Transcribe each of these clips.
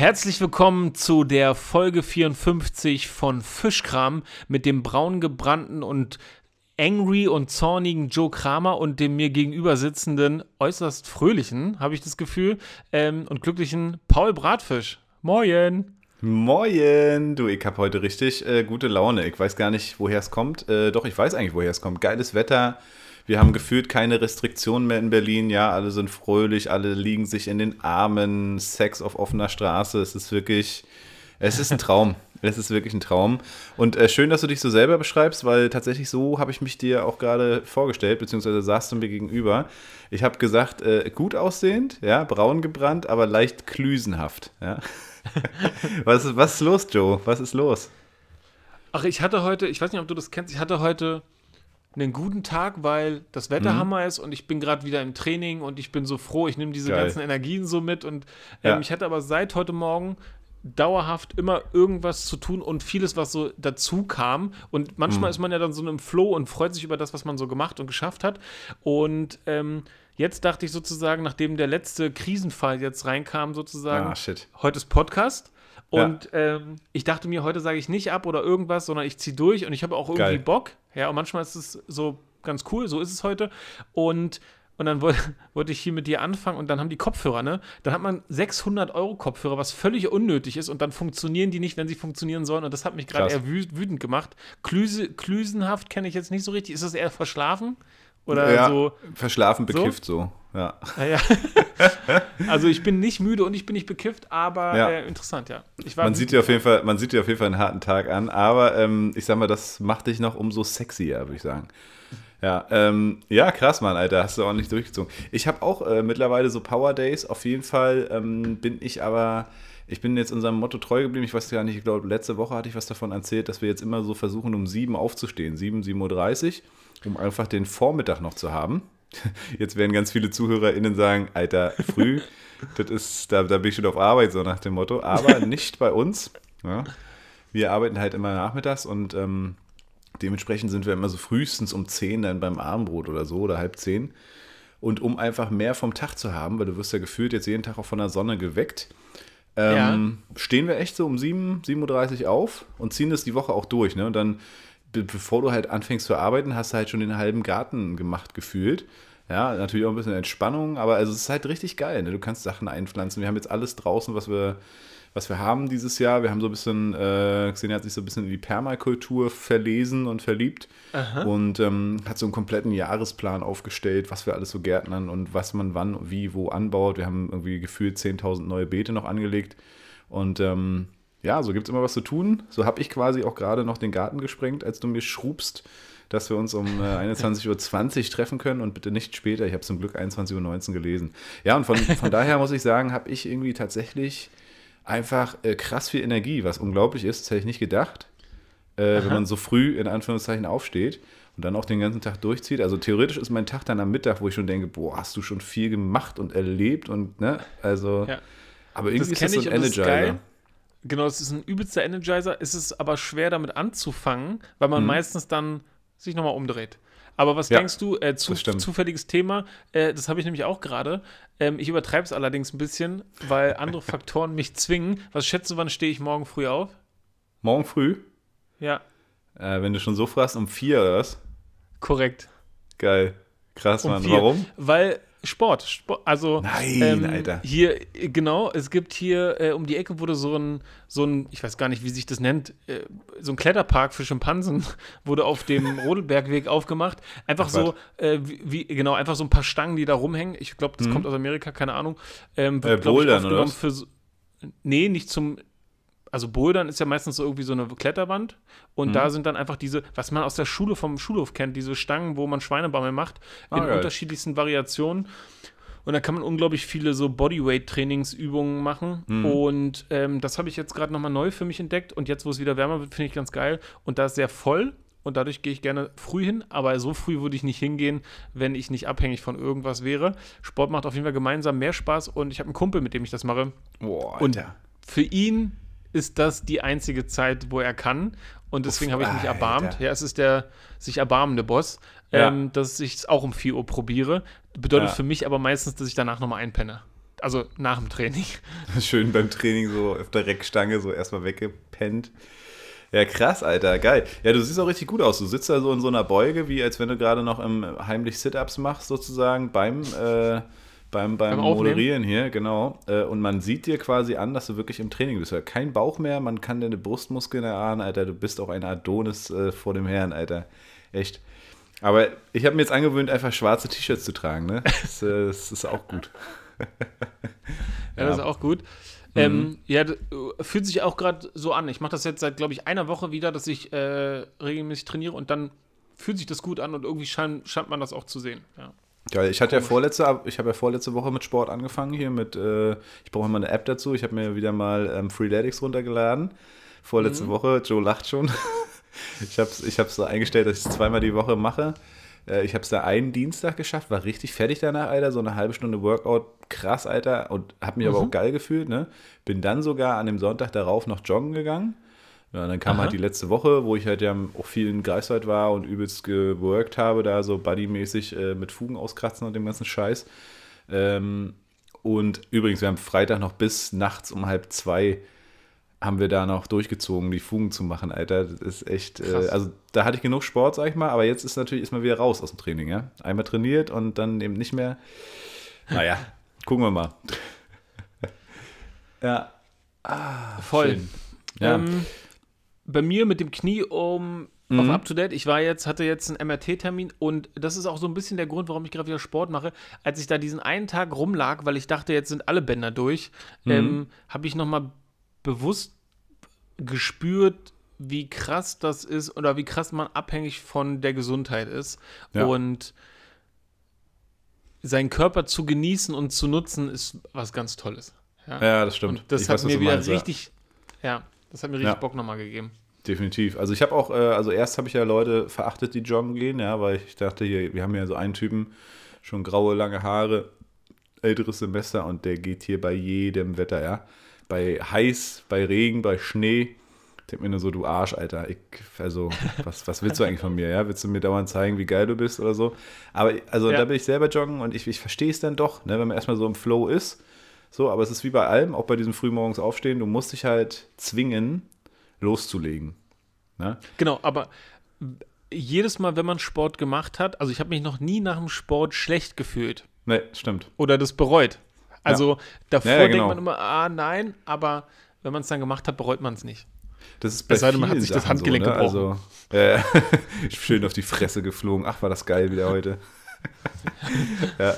Herzlich willkommen zu der Folge 54 von Fischkram mit dem braun gebrannten und angry und zornigen Joe Kramer und dem mir gegenüber sitzenden, äußerst fröhlichen, habe ich das Gefühl, ähm, und glücklichen Paul Bratfisch. Moin! Moin! Du, ich habe heute richtig äh, gute Laune. Ich weiß gar nicht, woher es kommt. Äh, doch, ich weiß eigentlich, woher es kommt. Geiles Wetter. Wir haben gefühlt keine Restriktionen mehr in Berlin. Ja, alle sind fröhlich, alle liegen sich in den Armen. Sex auf offener Straße. Es ist wirklich, es ist ein Traum. Es ist wirklich ein Traum. Und äh, schön, dass du dich so selber beschreibst, weil tatsächlich so habe ich mich dir auch gerade vorgestellt, beziehungsweise saßt du mir gegenüber. Ich habe gesagt, äh, gut aussehend, ja, braun gebrannt, aber leicht klüsenhaft. Ja. was, was ist los, Joe? Was ist los? Ach, ich hatte heute, ich weiß nicht, ob du das kennst, ich hatte heute einen guten Tag, weil das Wetter mhm. Hammer ist und ich bin gerade wieder im Training und ich bin so froh, ich nehme diese Geil. ganzen Energien so mit und ähm, ja. ich hatte aber seit heute Morgen dauerhaft immer irgendwas zu tun und vieles, was so dazu kam. Und manchmal mhm. ist man ja dann so im Flow und freut sich über das, was man so gemacht und geschafft hat. Und ähm, jetzt dachte ich sozusagen, nachdem der letzte Krisenfall jetzt reinkam, sozusagen, ah, shit. heute ist Podcast. Und ja. ähm, ich dachte mir, heute sage ich nicht ab oder irgendwas, sondern ich ziehe durch und ich habe auch irgendwie Geil. Bock. Ja, und manchmal ist es so ganz cool, so ist es heute. Und und dann wollte, wollte ich hier mit dir anfangen und dann haben die Kopfhörer, ne? Dann hat man 600 Euro Kopfhörer, was völlig unnötig ist und dann funktionieren die nicht, wenn sie funktionieren sollen und das hat mich gerade eher wütend gemacht. Klüse, klüsenhaft kenne ich jetzt nicht so richtig. Ist das eher verschlafen? Oder ja, so? Verschlafen, bekifft so, so. Ja. ja. also ich bin nicht müde und ich bin nicht bekifft, aber ja. äh, interessant, ja. man, sieht dir auf jeden Fall, man sieht dir auf jeden Fall einen harten Tag an, aber ähm, ich sag mal, das macht dich noch umso sexier, würde ich sagen. Ja, ähm, ja, krass, Mann, Alter, hast du auch nicht durchgezogen. Ich habe auch äh, mittlerweile so Power Days. Auf jeden Fall ähm, bin ich aber, ich bin jetzt unserem Motto treu geblieben. Ich weiß gar nicht, ich glaube, letzte Woche hatte ich was davon erzählt, dass wir jetzt immer so versuchen, um sieben aufzustehen, sieben, 7.30 Uhr, um einfach den Vormittag noch zu haben. Jetzt werden ganz viele ZuhörerInnen sagen, Alter, früh, das ist, da, da bin ich schon auf Arbeit, so nach dem Motto. Aber nicht bei uns. Ja. Wir arbeiten halt immer nachmittags und ähm, Dementsprechend sind wir immer so frühestens um 10 dann beim Abendbrot oder so oder halb 10. Und um einfach mehr vom Tag zu haben, weil du wirst ja gefühlt jetzt jeden Tag auch von der Sonne geweckt, ähm, ja. stehen wir echt so um 7, 7.30 Uhr auf und ziehen das die Woche auch durch. Ne? Und dann, bevor du halt anfängst zu arbeiten, hast du halt schon den halben Garten gemacht gefühlt. Ja, natürlich auch ein bisschen Entspannung, aber also es ist halt richtig geil. Ne? Du kannst Sachen einpflanzen. Wir haben jetzt alles draußen, was wir was wir haben dieses Jahr. Wir haben so ein bisschen, äh, Xenia hat sich so ein bisschen in die Permakultur verlesen und verliebt Aha. und ähm, hat so einen kompletten Jahresplan aufgestellt, was wir alles so gärtnern und was man wann, wie, wo anbaut. Wir haben irgendwie gefühlt 10.000 neue Beete noch angelegt und ähm, ja, so gibt es immer was zu tun. So habe ich quasi auch gerade noch den Garten gesprengt, als du mir schrubst, dass wir uns um äh, 21.20 Uhr treffen können und bitte nicht später. Ich habe zum Glück 21.19 Uhr gelesen. Ja, und von, von daher muss ich sagen, habe ich irgendwie tatsächlich einfach äh, krass viel Energie, was unglaublich ist, das hätte ich nicht gedacht, äh, wenn man so früh in Anführungszeichen aufsteht und dann auch den ganzen Tag durchzieht. Also theoretisch ist mein Tag dann am Mittag, wo ich schon denke, boah, hast du schon viel gemacht und erlebt und ne, also, ja. aber irgendwie das ist das so ein Energizer. Genau, es ist ein übelster Energizer. Es ist aber schwer damit anzufangen, weil man mhm. meistens dann sich nochmal umdreht. Aber was ja, denkst du, äh, zu, zufälliges Thema, äh, das habe ich nämlich auch gerade. Ähm, ich übertreibe es allerdings ein bisschen, weil andere Faktoren mich zwingen. Was schätzt du, wann stehe ich morgen früh auf? Morgen früh? Ja. Äh, wenn du schon so fragst, um vier oder was? Korrekt. Geil. Krass, um Mann. Vier. Warum? Weil Sport. Sport also Nein, ähm, Alter. Hier, genau, es gibt hier äh, um die Ecke wurde so ein, so ein, ich weiß gar nicht, wie sich das nennt, äh, so ein Kletterpark für Schimpansen wurde auf dem Rodelbergweg aufgemacht. Einfach Ach, so, äh, wie, genau, einfach so ein paar Stangen, die da rumhängen. Ich glaube, das mhm. kommt aus Amerika, keine Ahnung. Ähm, wird, äh, Bouldern, ich, oder? Für, nee, nicht zum also Bouldern ist ja meistens so irgendwie so eine Kletterwand und mhm. da sind dann einfach diese, was man aus der Schule vom Schulhof kennt, diese Stangen, wo man Schweinebammel macht, ah, in geil. unterschiedlichsten Variationen. Und da kann man unglaublich viele so Bodyweight-Trainingsübungen machen. Mhm. Und ähm, das habe ich jetzt gerade nochmal neu für mich entdeckt. Und jetzt, wo es wieder wärmer wird, finde ich ganz geil. Und da ist sehr voll. Und dadurch gehe ich gerne früh hin. Aber so früh würde ich nicht hingehen, wenn ich nicht abhängig von irgendwas wäre. Sport macht auf jeden Fall gemeinsam mehr Spaß. Und ich habe einen Kumpel, mit dem ich das mache. Boah, und für ihn ist das die einzige Zeit, wo er kann. Und deswegen habe ich mich erbarmt. Ja, es ist der sich erbarmende Boss, ja. ähm, dass ich es auch um 4 Uhr probiere. Bedeutet ja. für mich aber meistens, dass ich danach nochmal einpenne. Also nach dem Training. Schön beim Training so auf der Reckstange so erstmal weggepennt. Ja, krass, Alter, geil. Ja, du siehst auch richtig gut aus. Du sitzt da so in so einer Beuge, wie als wenn du gerade noch im heimlich Sit-Ups machst, sozusagen, beim, äh, beim, beim, beim Moderieren hier, genau. Äh, und man sieht dir quasi an, dass du wirklich im Training bist. Kein Bauch mehr, man kann deine Brustmuskeln erahnen, Alter. Du bist auch ein Adonis äh, vor dem Herrn, Alter. Echt. Aber ich habe mir jetzt angewöhnt, einfach schwarze T-Shirts zu tragen, ne? Das, äh, das ist auch gut. ja, ja, das ist auch gut. Ähm, mhm. ja, fühlt sich auch gerade so an. Ich mache das jetzt seit, glaube ich, einer Woche wieder, dass ich äh, regelmäßig trainiere und dann fühlt sich das gut an und irgendwie scheint, scheint man das auch zu sehen. Ja. Ja, ich hatte ja vorletzte, ich habe ja vorletzte Woche mit Sport angefangen hier mit, äh, ich brauche immer eine App dazu. Ich habe mir wieder mal ähm, Freeletics runtergeladen. Vorletzte mhm. Woche, Joe lacht schon. ich habe es ich so eingestellt, dass ich es zweimal die Woche mache. Äh, ich habe es da einen Dienstag geschafft, war richtig fertig danach, Alter. So eine halbe Stunde Workout, krass, Alter. Und habe mich mhm. aber auch geil gefühlt, ne? Bin dann sogar an dem Sonntag darauf noch joggen gegangen. Ja, und dann kam Aha. halt die letzte Woche, wo ich halt ja auch viel in Greifswald war und übelst geworkt habe, da so buddymäßig äh, mit Fugen auskratzen und dem ganzen Scheiß. Ähm, und übrigens, wir haben Freitag noch bis nachts um halb zwei haben wir da noch durchgezogen, die Fugen zu machen, Alter. Das ist echt, äh, also da hatte ich genug Sport, sag ich mal, aber jetzt ist natürlich ist mal wieder raus aus dem Training, ja. Einmal trainiert und dann eben nicht mehr. Naja, gucken wir mal. ja. Ah, Voll. Schön. Ja. Ähm, bei mir mit dem Knie um mhm. auf Up to Date. Ich war jetzt, hatte jetzt einen MRT-Termin und das ist auch so ein bisschen der Grund, warum ich gerade wieder Sport mache. Als ich da diesen einen Tag rumlag, weil ich dachte, jetzt sind alle Bänder durch, mhm. ähm, habe ich nochmal bewusst gespürt, wie krass das ist oder wie krass man abhängig von der Gesundheit ist. Ja. Und seinen Körper zu genießen und zu nutzen, ist was ganz Tolles. Ja, ja das stimmt. Und das ich hat weiß, mir wieder meinst, richtig, ja. ja. das hat mir richtig ja. Bock nochmal gegeben. Definitiv. Also ich habe auch, äh, also erst habe ich ja Leute verachtet, die joggen gehen, ja, weil ich dachte, hier, wir haben ja so einen Typen, schon graue, lange Haare, älteres Semester und der geht hier bei jedem Wetter, ja bei heiß, bei Regen, bei Schnee. Ich denke mir nur so, du Arsch, Alter. Ich, also, was, was willst du eigentlich von mir? Ja? Willst du mir dauernd zeigen, wie geil du bist oder so? Aber also ja. da bin ich selber joggen und ich, ich verstehe es dann doch, ne, wenn man erstmal so im Flow ist. So, aber es ist wie bei allem, auch bei diesem frühmorgens aufstehen, du musst dich halt zwingen, loszulegen. Ne? Genau, aber jedes Mal, wenn man Sport gemacht hat, also ich habe mich noch nie nach dem Sport schlecht gefühlt. Nee, stimmt. Oder das bereut. Also ja. davor ja, genau. denkt man immer, ah nein, aber wenn man es dann gemacht hat, bereut man es nicht. Das ist bei es sei denn, man hat sich das Handgelenk so, ne? gebrochen. Also, äh, schön auf die Fresse geflogen. Ach, war das geil wieder heute. ja.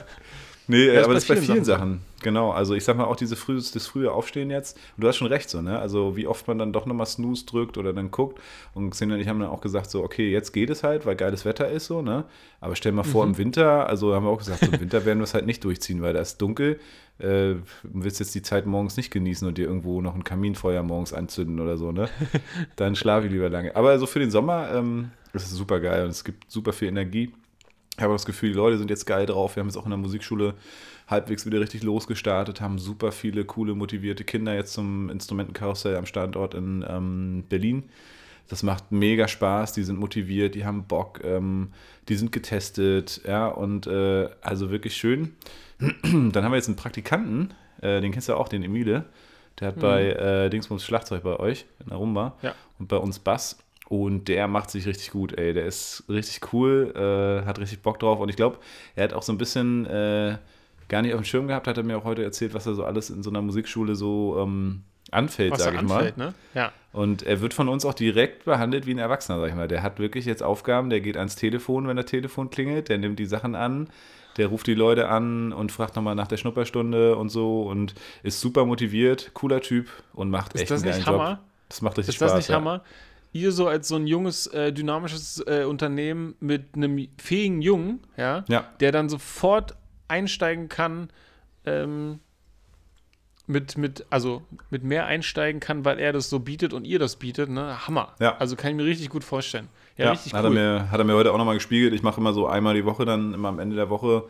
Nee, ja, aber das ist bei vielen Sachen. Sachen. Genau, also ich sag mal auch diese früh, das frühe Aufstehen jetzt. Und du hast schon recht so, ne? Also wie oft man dann doch nochmal Snooze drückt oder dann guckt. Und Xenia und ich haben dann auch gesagt so, okay, jetzt geht es halt, weil geiles Wetter ist so, ne? Aber stell mal vor, mhm. im Winter, also haben wir auch gesagt, so, im Winter werden wir es halt nicht durchziehen, weil da ist dunkel. Äh, willst jetzt die Zeit morgens nicht genießen und dir irgendwo noch ein Kaminfeuer morgens anzünden oder so, ne? Dann schlafe ich lieber lange. Aber also für den Sommer ähm, ist es super geil und es gibt super viel Energie. Ich habe das Gefühl, die Leute sind jetzt geil drauf. Wir haben jetzt auch in der Musikschule halbwegs wieder richtig losgestartet, haben super viele coole, motivierte Kinder jetzt zum Instrumentenkarussell am Standort in ähm, Berlin. Das macht mega Spaß, die sind motiviert, die haben Bock, ähm, die sind getestet, ja, und äh, also wirklich schön. Dann haben wir jetzt einen Praktikanten, äh, den kennst du auch, den Emile. Der hat mhm. bei äh, Dingsbums Schlagzeug bei euch in der Rumba ja. und bei uns Bass. Und der macht sich richtig gut, ey. Der ist richtig cool, äh, hat richtig Bock drauf. Und ich glaube, er hat auch so ein bisschen äh, gar nicht auf dem Schirm gehabt, hat er mir auch heute erzählt, was er so alles in so einer Musikschule so ähm, anfällt, sage ich anfällt, mal. Ne? Ja. Und er wird von uns auch direkt behandelt wie ein Erwachsener, sag ich mal. Der hat wirklich jetzt Aufgaben, der geht ans Telefon, wenn der Telefon klingelt, der nimmt die Sachen an, der ruft die Leute an und fragt nochmal nach der Schnupperstunde und so und ist super motiviert, cooler Typ und macht ist echt einen geilen Hammer? Job. Das macht richtig Spaß. Ist das nicht ja. Hammer? Ihr so als so ein junges, äh, dynamisches äh, Unternehmen mit einem fähigen Jungen, ja, ja, der dann sofort einsteigen kann, ähm, mit, mit, also mit mehr einsteigen kann, weil er das so bietet und ihr das bietet, ne? Hammer. Ja. Also kann ich mir richtig gut vorstellen. Ja, ja richtig hat, cool. er mir, hat er mir heute auch nochmal gespiegelt. Ich mache immer so einmal die Woche, dann immer am Ende der Woche,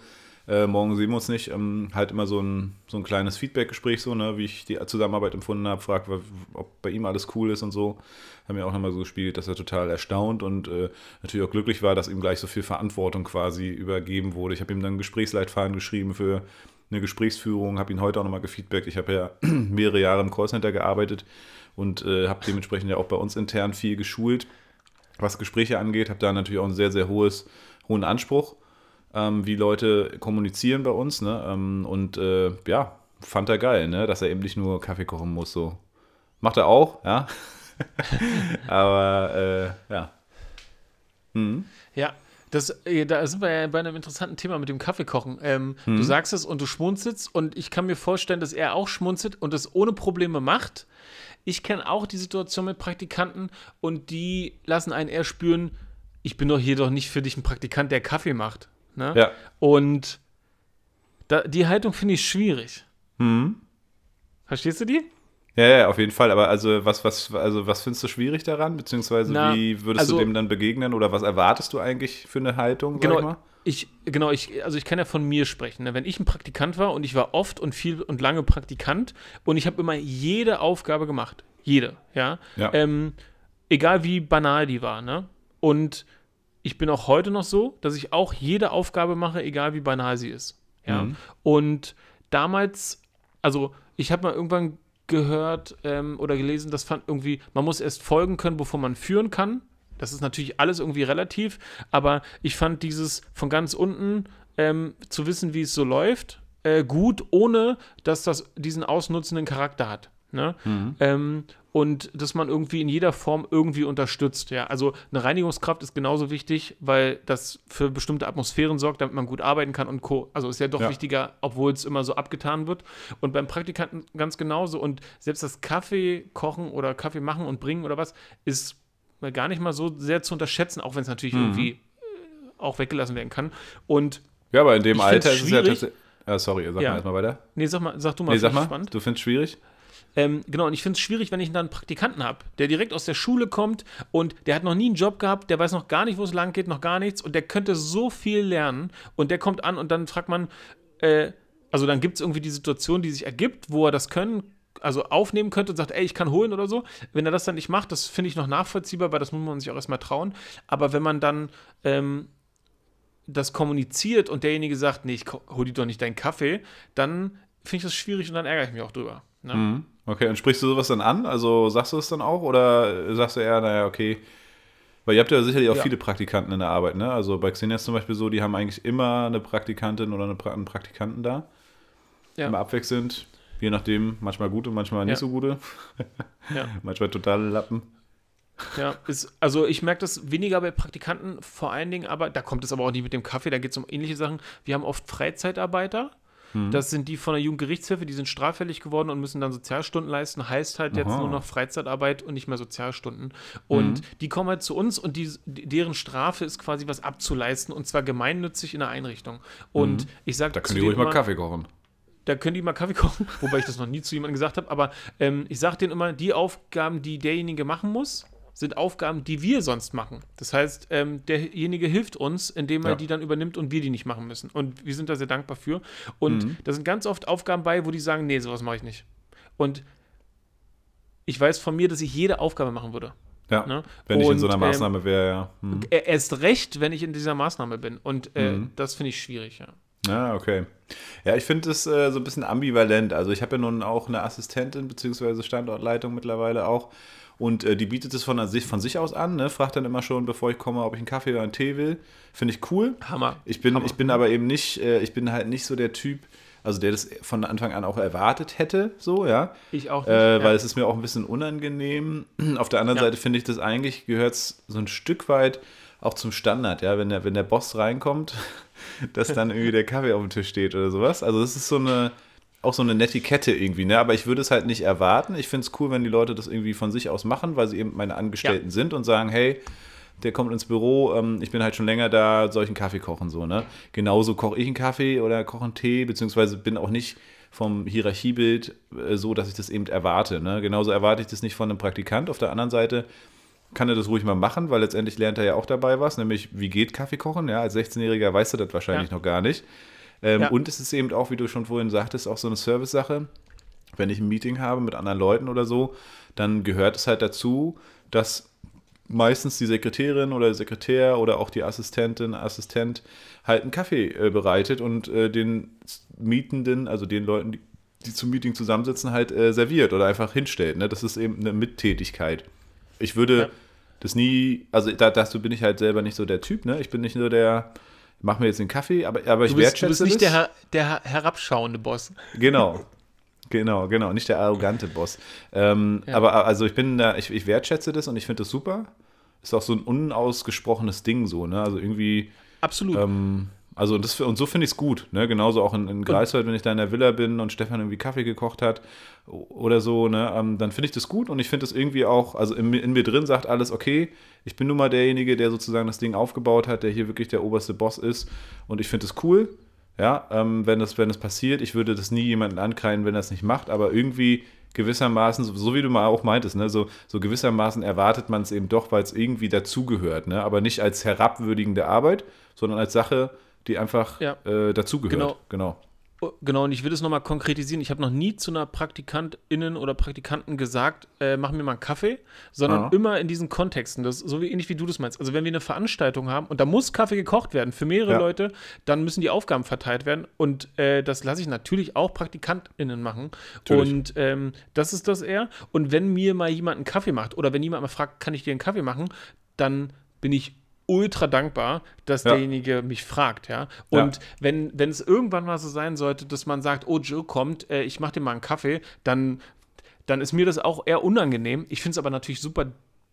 äh, morgen sehen wir uns nicht, ähm, halt immer so ein, so ein kleines Feedback-Gespräch, so, ne, wie ich die Zusammenarbeit empfunden habe, frage, ob bei ihm alles cool ist und so. Hat mir auch nochmal so gespiegelt, dass er total erstaunt und äh, natürlich auch glücklich war, dass ihm gleich so viel Verantwortung quasi übergeben wurde. Ich habe ihm dann einen Gesprächsleitfaden geschrieben für eine Gesprächsführung, habe ihn heute auch nochmal gefeedbackt. Ich habe ja mehrere Jahre im Callcenter gearbeitet und äh, habe dementsprechend ja auch bei uns intern viel geschult, was Gespräche angeht. Habe da natürlich auch einen sehr, sehr hohes, hohen Anspruch, ähm, wie Leute kommunizieren bei uns. Ne? Ähm, und äh, ja, fand er geil, ne? dass er eben nicht nur Kaffee kochen muss. So. Macht er auch, ja. Aber äh, ja. Mhm. Ja, das, äh, da sind wir ja bei einem interessanten Thema mit dem Kaffeekochen. Ähm, mhm. Du sagst es und du schmunzelst und ich kann mir vorstellen, dass er auch schmunzelt und das ohne Probleme macht. Ich kenne auch die Situation mit Praktikanten und die lassen einen eher spüren, ich bin doch hier doch nicht für dich ein Praktikant, der Kaffee macht. Ne? Ja. Und da, die Haltung finde ich schwierig. Mhm. Verstehst du die? Ja, ja, auf jeden Fall. Aber also was, was, also was findest du schwierig daran? Beziehungsweise Na, wie würdest also, du dem dann begegnen oder was erwartest du eigentlich für eine Haltung? Genau, ich, genau, ich, also ich kann ja von mir sprechen. Ne? Wenn ich ein Praktikant war und ich war oft und viel und lange Praktikant und ich habe immer jede Aufgabe gemacht. Jede, ja. ja. Ähm, egal wie banal die war, ne? Und ich bin auch heute noch so, dass ich auch jede Aufgabe mache, egal wie banal sie ist. Ja. Mhm. Und damals, also ich habe mal irgendwann gehört ähm, oder gelesen, das fand irgendwie, man muss erst folgen können, bevor man führen kann. Das ist natürlich alles irgendwie relativ, aber ich fand dieses von ganz unten ähm, zu wissen, wie es so läuft, äh, gut, ohne dass das diesen ausnutzenden Charakter hat. Ne? Mhm. Ähm, und dass man irgendwie in jeder Form irgendwie unterstützt. Ja, also eine Reinigungskraft ist genauso wichtig, weil das für bestimmte Atmosphären sorgt, damit man gut arbeiten kann und Co. Also ist ja doch ja. wichtiger, obwohl es immer so abgetan wird. Und beim Praktikanten ganz genauso. Und selbst das Kaffee kochen oder Kaffee machen und bringen oder was ist gar nicht mal so sehr zu unterschätzen, auch wenn es natürlich mhm. irgendwie äh, auch weggelassen werden kann. Und ja, aber in dem Alter ist es ja tatsächlich. Ah, sorry, sag ja. mal erstmal weiter. Nee, sag mal, sag du mal, nee, sag mal spannend. Du findest es schwierig? Ähm, genau, und ich finde es schwierig, wenn ich dann einen Praktikanten habe, der direkt aus der Schule kommt und der hat noch nie einen Job gehabt, der weiß noch gar nicht, wo es lang geht, noch gar nichts und der könnte so viel lernen und der kommt an und dann fragt man, äh, also dann gibt es irgendwie die Situation, die sich ergibt, wo er das können also aufnehmen könnte und sagt, ey, ich kann holen oder so. Wenn er das dann nicht macht, das finde ich noch nachvollziehbar, weil das muss man sich auch erstmal trauen. Aber wenn man dann ähm, das kommuniziert und derjenige sagt, nee, ich hol dir doch nicht deinen Kaffee, dann finde ich das schwierig und dann ärgere ich mich auch drüber. Ne? Mhm. Okay, und sprichst du sowas dann an? Also sagst du es dann auch oder sagst du eher, naja, okay, weil ihr habt ja sicherlich auch ja. viele Praktikanten in der Arbeit, ne? Also bei Xenia ist zum Beispiel so, die haben eigentlich immer eine Praktikantin oder einen Praktikanten da. Ja. Immer abwechselnd, je nachdem, manchmal gute, manchmal nicht ja. so gute. ja. manchmal totale Lappen. Ja, ist, also ich merke das weniger bei Praktikanten, vor allen Dingen, aber da kommt es aber auch nicht mit dem Kaffee, da geht es um ähnliche Sachen. Wir haben oft Freizeitarbeiter, hm. Das sind die von der Jugendgerichtshilfe, die sind straffällig geworden und müssen dann Sozialstunden leisten. Heißt halt jetzt Aha. nur noch Freizeitarbeit und nicht mehr Sozialstunden. Und mhm. die kommen halt zu uns und die, deren Strafe ist quasi was abzuleisten und zwar gemeinnützig in der Einrichtung. Und mhm. ich sage Da können die ruhig mal Kaffee kochen da können die mal Kaffee kochen, wobei ich das noch nie zu jemandem gesagt habe, aber ähm, ich sage denen immer, die Aufgaben, die derjenige machen muss, sind Aufgaben, die wir sonst machen. Das heißt, ähm, derjenige hilft uns, indem er ja. die dann übernimmt und wir die nicht machen müssen. Und wir sind da sehr dankbar für. Und mhm. da sind ganz oft Aufgaben bei, wo die sagen, nee, sowas mache ich nicht. Und ich weiß von mir, dass ich jede Aufgabe machen würde. Ja, ne? wenn ich und, in so einer ähm, Maßnahme ähm, wäre, ja. Mhm. Erst recht, wenn ich in dieser Maßnahme bin. Und äh, mhm. das finde ich schwierig, ja. Ah, okay. Ja, ich finde es äh, so ein bisschen ambivalent. Also ich habe ja nun auch eine Assistentin bzw. Standortleitung mittlerweile auch. Und äh, die bietet es von, sich, von sich aus an, ne? fragt dann immer schon, bevor ich komme, ob ich einen Kaffee oder einen Tee will. Finde ich cool. Hammer. Ich bin, Hammer. ich bin aber eben nicht, äh, ich bin halt nicht so der Typ, also der das von Anfang an auch erwartet hätte, so, ja. Ich auch nicht. Äh, weil ja. es ist mir auch ein bisschen unangenehm. Auf der anderen ja. Seite finde ich das eigentlich, gehört so ein Stück weit auch zum Standard, ja, wenn der, wenn der Boss reinkommt, dass dann irgendwie der Kaffee auf dem Tisch steht oder sowas. Also das ist so eine, auch so eine Netiquette irgendwie, ne? Aber ich würde es halt nicht erwarten. Ich finde es cool, wenn die Leute das irgendwie von sich aus machen, weil sie eben meine Angestellten ja. sind und sagen, hey, der kommt ins Büro, ähm, ich bin halt schon länger da, soll ich einen Kaffee kochen, so, ne? Genauso koche ich einen Kaffee oder koche einen Tee, beziehungsweise bin auch nicht vom Hierarchiebild äh, so, dass ich das eben erwarte, ne? Genauso erwarte ich das nicht von einem Praktikant. Auf der anderen Seite kann er das ruhig mal machen, weil letztendlich lernt er ja auch dabei was, nämlich wie geht Kaffee kochen, ja? Als 16-Jähriger weißt du das wahrscheinlich ja. noch gar nicht. Ähm, ja. Und es ist eben auch, wie du schon vorhin sagtest, auch so eine Service-Sache. Wenn ich ein Meeting habe mit anderen Leuten oder so, dann gehört es halt dazu, dass meistens die Sekretärin oder der Sekretär oder auch die Assistentin, Assistent halt einen Kaffee äh, bereitet und äh, den Mietenden, also den Leuten, die, die zum Meeting zusammensitzen, halt äh, serviert oder einfach hinstellt. Ne? Das ist eben eine Mittätigkeit. Ich würde ja. das nie, also da, dazu bin ich halt selber nicht so der Typ, ne? Ich bin nicht nur der, mach mir jetzt den Kaffee, aber, aber ich wertschätze Du bist nicht das. Der, der herabschauende Boss. Genau. Genau, genau, nicht der arrogante Boss. Ähm, ja. Aber also ich bin da, ich, ich wertschätze das und ich finde das super. Ist auch so ein unausgesprochenes Ding so, ne? Also irgendwie. Absolut. Ähm, also das, und so finde ich es gut. Ne? Genauso auch in, in Greifswald, wenn ich da in der Villa bin und Stefan irgendwie Kaffee gekocht hat oder so, ne? Ähm, dann finde ich das gut und ich finde das irgendwie auch, also in, in, mir drin sagt alles, okay, ich bin nun mal derjenige, der sozusagen das Ding aufgebaut hat, der hier wirklich der oberste Boss ist und ich finde es cool. Ja, ähm, wenn, das, wenn das passiert, ich würde das nie jemanden ankreien, wenn er es nicht macht, aber irgendwie gewissermaßen, so, so, wie du mal auch meintest, ne, so, so gewissermaßen erwartet man es eben doch, weil es irgendwie dazugehört, ne? aber nicht als herabwürdigende Arbeit, sondern als Sache, die einfach ja. äh, dazugehört. Genau. genau. Oh, genau, und ich will es nochmal konkretisieren. Ich habe noch nie zu einer PraktikantInnen oder Praktikanten gesagt, äh, mach mir mal einen Kaffee, sondern ja. immer in diesen Kontexten. Das, so wie ähnlich wie du das meinst. Also wenn wir eine Veranstaltung haben und da muss Kaffee gekocht werden für mehrere ja. Leute, dann müssen die Aufgaben verteilt werden. Und äh, das lasse ich natürlich auch PraktikantInnen machen. Natürlich. Und ähm, das ist das eher. Und wenn mir mal jemand einen Kaffee macht oder wenn jemand mal fragt, kann ich dir einen Kaffee machen, dann bin ich ultra dankbar, dass ja. derjenige mich fragt, ja. Und ja. wenn, wenn es irgendwann mal so sein sollte, dass man sagt, oh, Joe kommt, äh, ich mache dir mal einen Kaffee, dann, dann ist mir das auch eher unangenehm. Ich finde es aber natürlich super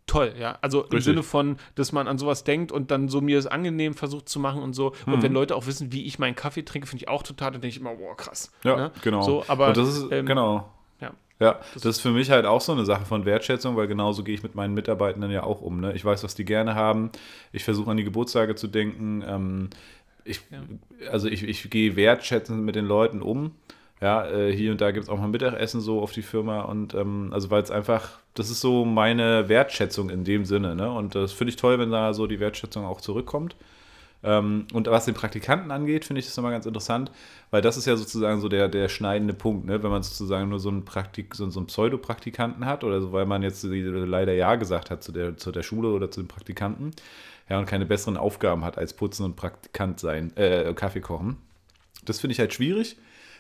toll, ja. Also Richtig. im Sinne von, dass man an sowas denkt und dann so mir es angenehm versucht zu machen und so. Mhm. Und wenn Leute auch wissen, wie ich meinen Kaffee trinke, finde ich auch total, dann denke ich immer, boah, krass. Ja, ne? genau. So, aber, und das ist, ähm, genau. Ja, das, das, ist für mich halt auch so eine Sache von Wertschätzung, weil genauso gehe ich mit meinen Mitarbeitenden ja auch um. Ne? Ich weiß, was die gerne haben. Ich versuche an die Geburtstage zu denken. Ähm, ich, ja. Also ich, ich gehe wertschätzend mit den Leuten um. Ja, äh, hier und da gibt es auch mal Mittagessen so auf die Firma und ähm, also weil es einfach, das ist so meine Wertschätzung in dem Sinne, ne? Und das finde ich toll, wenn da so die Wertschätzung auch zurückkommt. Ähm, und was den Praktikanten angeht, finde ich das nochmal ganz interessant, weil das ist ja sozusagen so der, der schneidende Punkt, ne? wenn man sozusagen nur so einen, Praktik, so, so einen Pseudopraktikanten hat oder so, weil man jetzt leider Ja gesagt hat zu der, zu der Schule oder zu den Praktikanten ja, und keine besseren Aufgaben hat als Putzen und Praktikant sein, äh, Kaffee kochen. Das finde ich halt schwierig.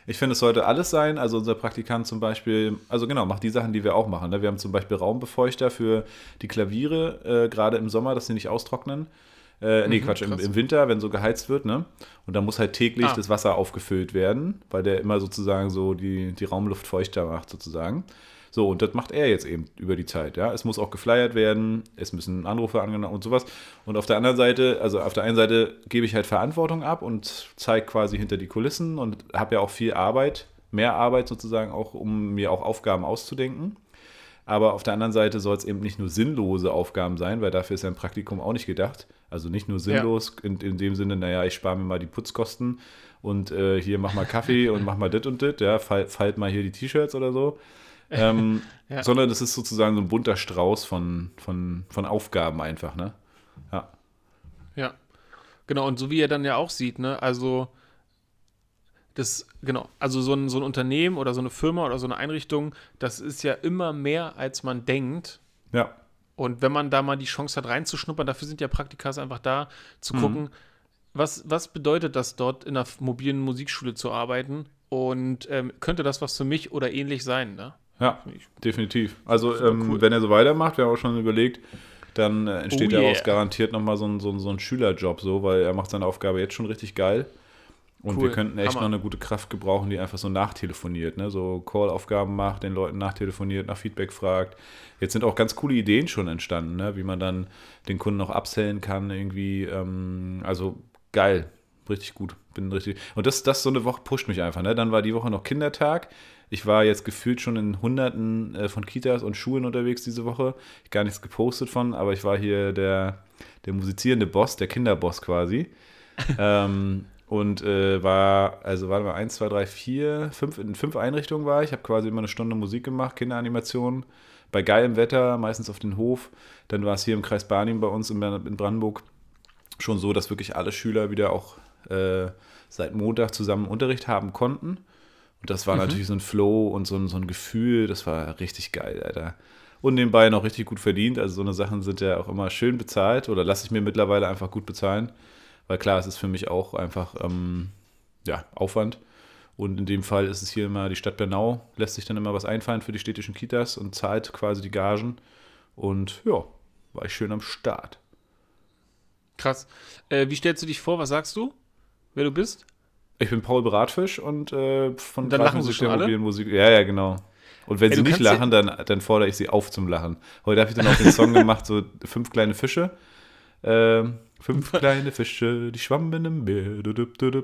Ich finde, es sollte alles sein. Also unser Praktikant zum Beispiel, also genau, macht die Sachen, die wir auch machen. Ne? Wir haben zum Beispiel Raumbefeuchter für die Klaviere, äh, gerade im Sommer, dass sie nicht austrocknen. Äh, nee, mhm, Quatsch, im, im, Winter, wenn so geheizt wird, ne? Und da muss halt täglich ah. das Wasser aufgefüllt werden, weil der immer sozusagen so die, die Raumluft feuchter macht, sozusagen. So, und das macht er jetzt eben über die Zeit, ja. Es muss auch geflyert werden, es müssen Anrufe angenommen und sowas. Und auf der anderen Seite, also auf der einen Seite gebe ich halt Verantwortung ab und zeige quasi hinter die Kulissen und habe ja auch viel Arbeit, mehr Arbeit sozusagen auch, um mir auch Aufgaben auszudenken. Aber auf der anderen Seite soll es eben nicht nur sinnlose Aufgaben sein, weil dafür ist ja ein Praktikum auch nicht gedacht. Also nicht nur sinnlos ja. in, in dem Sinne, naja, ich spare mir mal die Putzkosten und äh, hier mach mal Kaffee und mach mal dit und dit, ja, falt, falt mal hier die T-Shirts oder so. Ähm, ja. Sondern es ist sozusagen so ein bunter Strauß von, von, von Aufgaben einfach, ne? Ja. Ja. Genau, und so wie er dann ja auch sieht, ne, also das, genau, also so ein, so ein Unternehmen oder so eine Firma oder so eine Einrichtung, das ist ja immer mehr, als man denkt. Ja. Und wenn man da mal die Chance hat, reinzuschnuppern, dafür sind ja Praktikas einfach da, zu mhm. gucken, was, was bedeutet das dort in einer mobilen Musikschule zu arbeiten? Und ähm, könnte das was für mich oder ähnlich sein, ne? Ja, definitiv. Also, ähm, cool. wenn er so weitermacht, wir haben auch schon überlegt, dann äh, entsteht oh, daraus yeah. garantiert nochmal so ein, so, ein, so ein Schülerjob, so, weil er macht seine Aufgabe jetzt schon richtig geil. Und cool. wir könnten echt Hammer. noch eine gute Kraft gebrauchen, die einfach so nachtelefoniert, ne? so Call-Aufgaben macht, den Leuten nachtelefoniert, nach Feedback fragt. Jetzt sind auch ganz coole Ideen schon entstanden, ne? wie man dann den Kunden auch absellen kann, irgendwie. Ähm, also geil, richtig gut. Bin richtig. Und das, das so eine Woche pusht mich einfach. Ne? Dann war die Woche noch Kindertag. Ich war jetzt gefühlt schon in Hunderten äh, von Kitas und Schulen unterwegs diese Woche. Ich gar nichts gepostet von, aber ich war hier der, der musizierende Boss, der Kinderboss quasi. ähm, und äh, war, also warte mal, eins, zwei, drei, vier, fünf, in fünf Einrichtungen war ich, habe quasi immer eine Stunde Musik gemacht, Kinderanimationen, bei geilem Wetter, meistens auf den Hof. Dann war es hier im Kreis Barnim bei uns in, in Brandenburg schon so, dass wirklich alle Schüler wieder auch äh, seit Montag zusammen Unterricht haben konnten. Und das war mhm. natürlich so ein Flow und so ein, so ein Gefühl, das war richtig geil, Alter. und nebenbei noch richtig gut verdient. Also so eine Sachen sind ja auch immer schön bezahlt oder lasse ich mir mittlerweile einfach gut bezahlen. Weil klar, es ist für mich auch einfach ähm, ja, Aufwand. Und in dem Fall ist es hier immer, die Stadt Bernau lässt sich dann immer was einfallen für die städtischen Kitas und zahlt quasi die Gagen. Und ja, war ich schön am Start. Krass. Äh, wie stellst du dich vor? Was sagst du? Wer du bist? Ich bin Paul Bratfisch und äh, von und dann lachen sie schon alle? Musik. Ja, ja, genau. Und wenn Ey, sie nicht lachen, dann, dann fordere ich sie auf zum Lachen. Heute habe ich dann auch den Song gemacht, so fünf kleine Fische. Ähm, Fünf kleine Fische, die schwammen im Meer.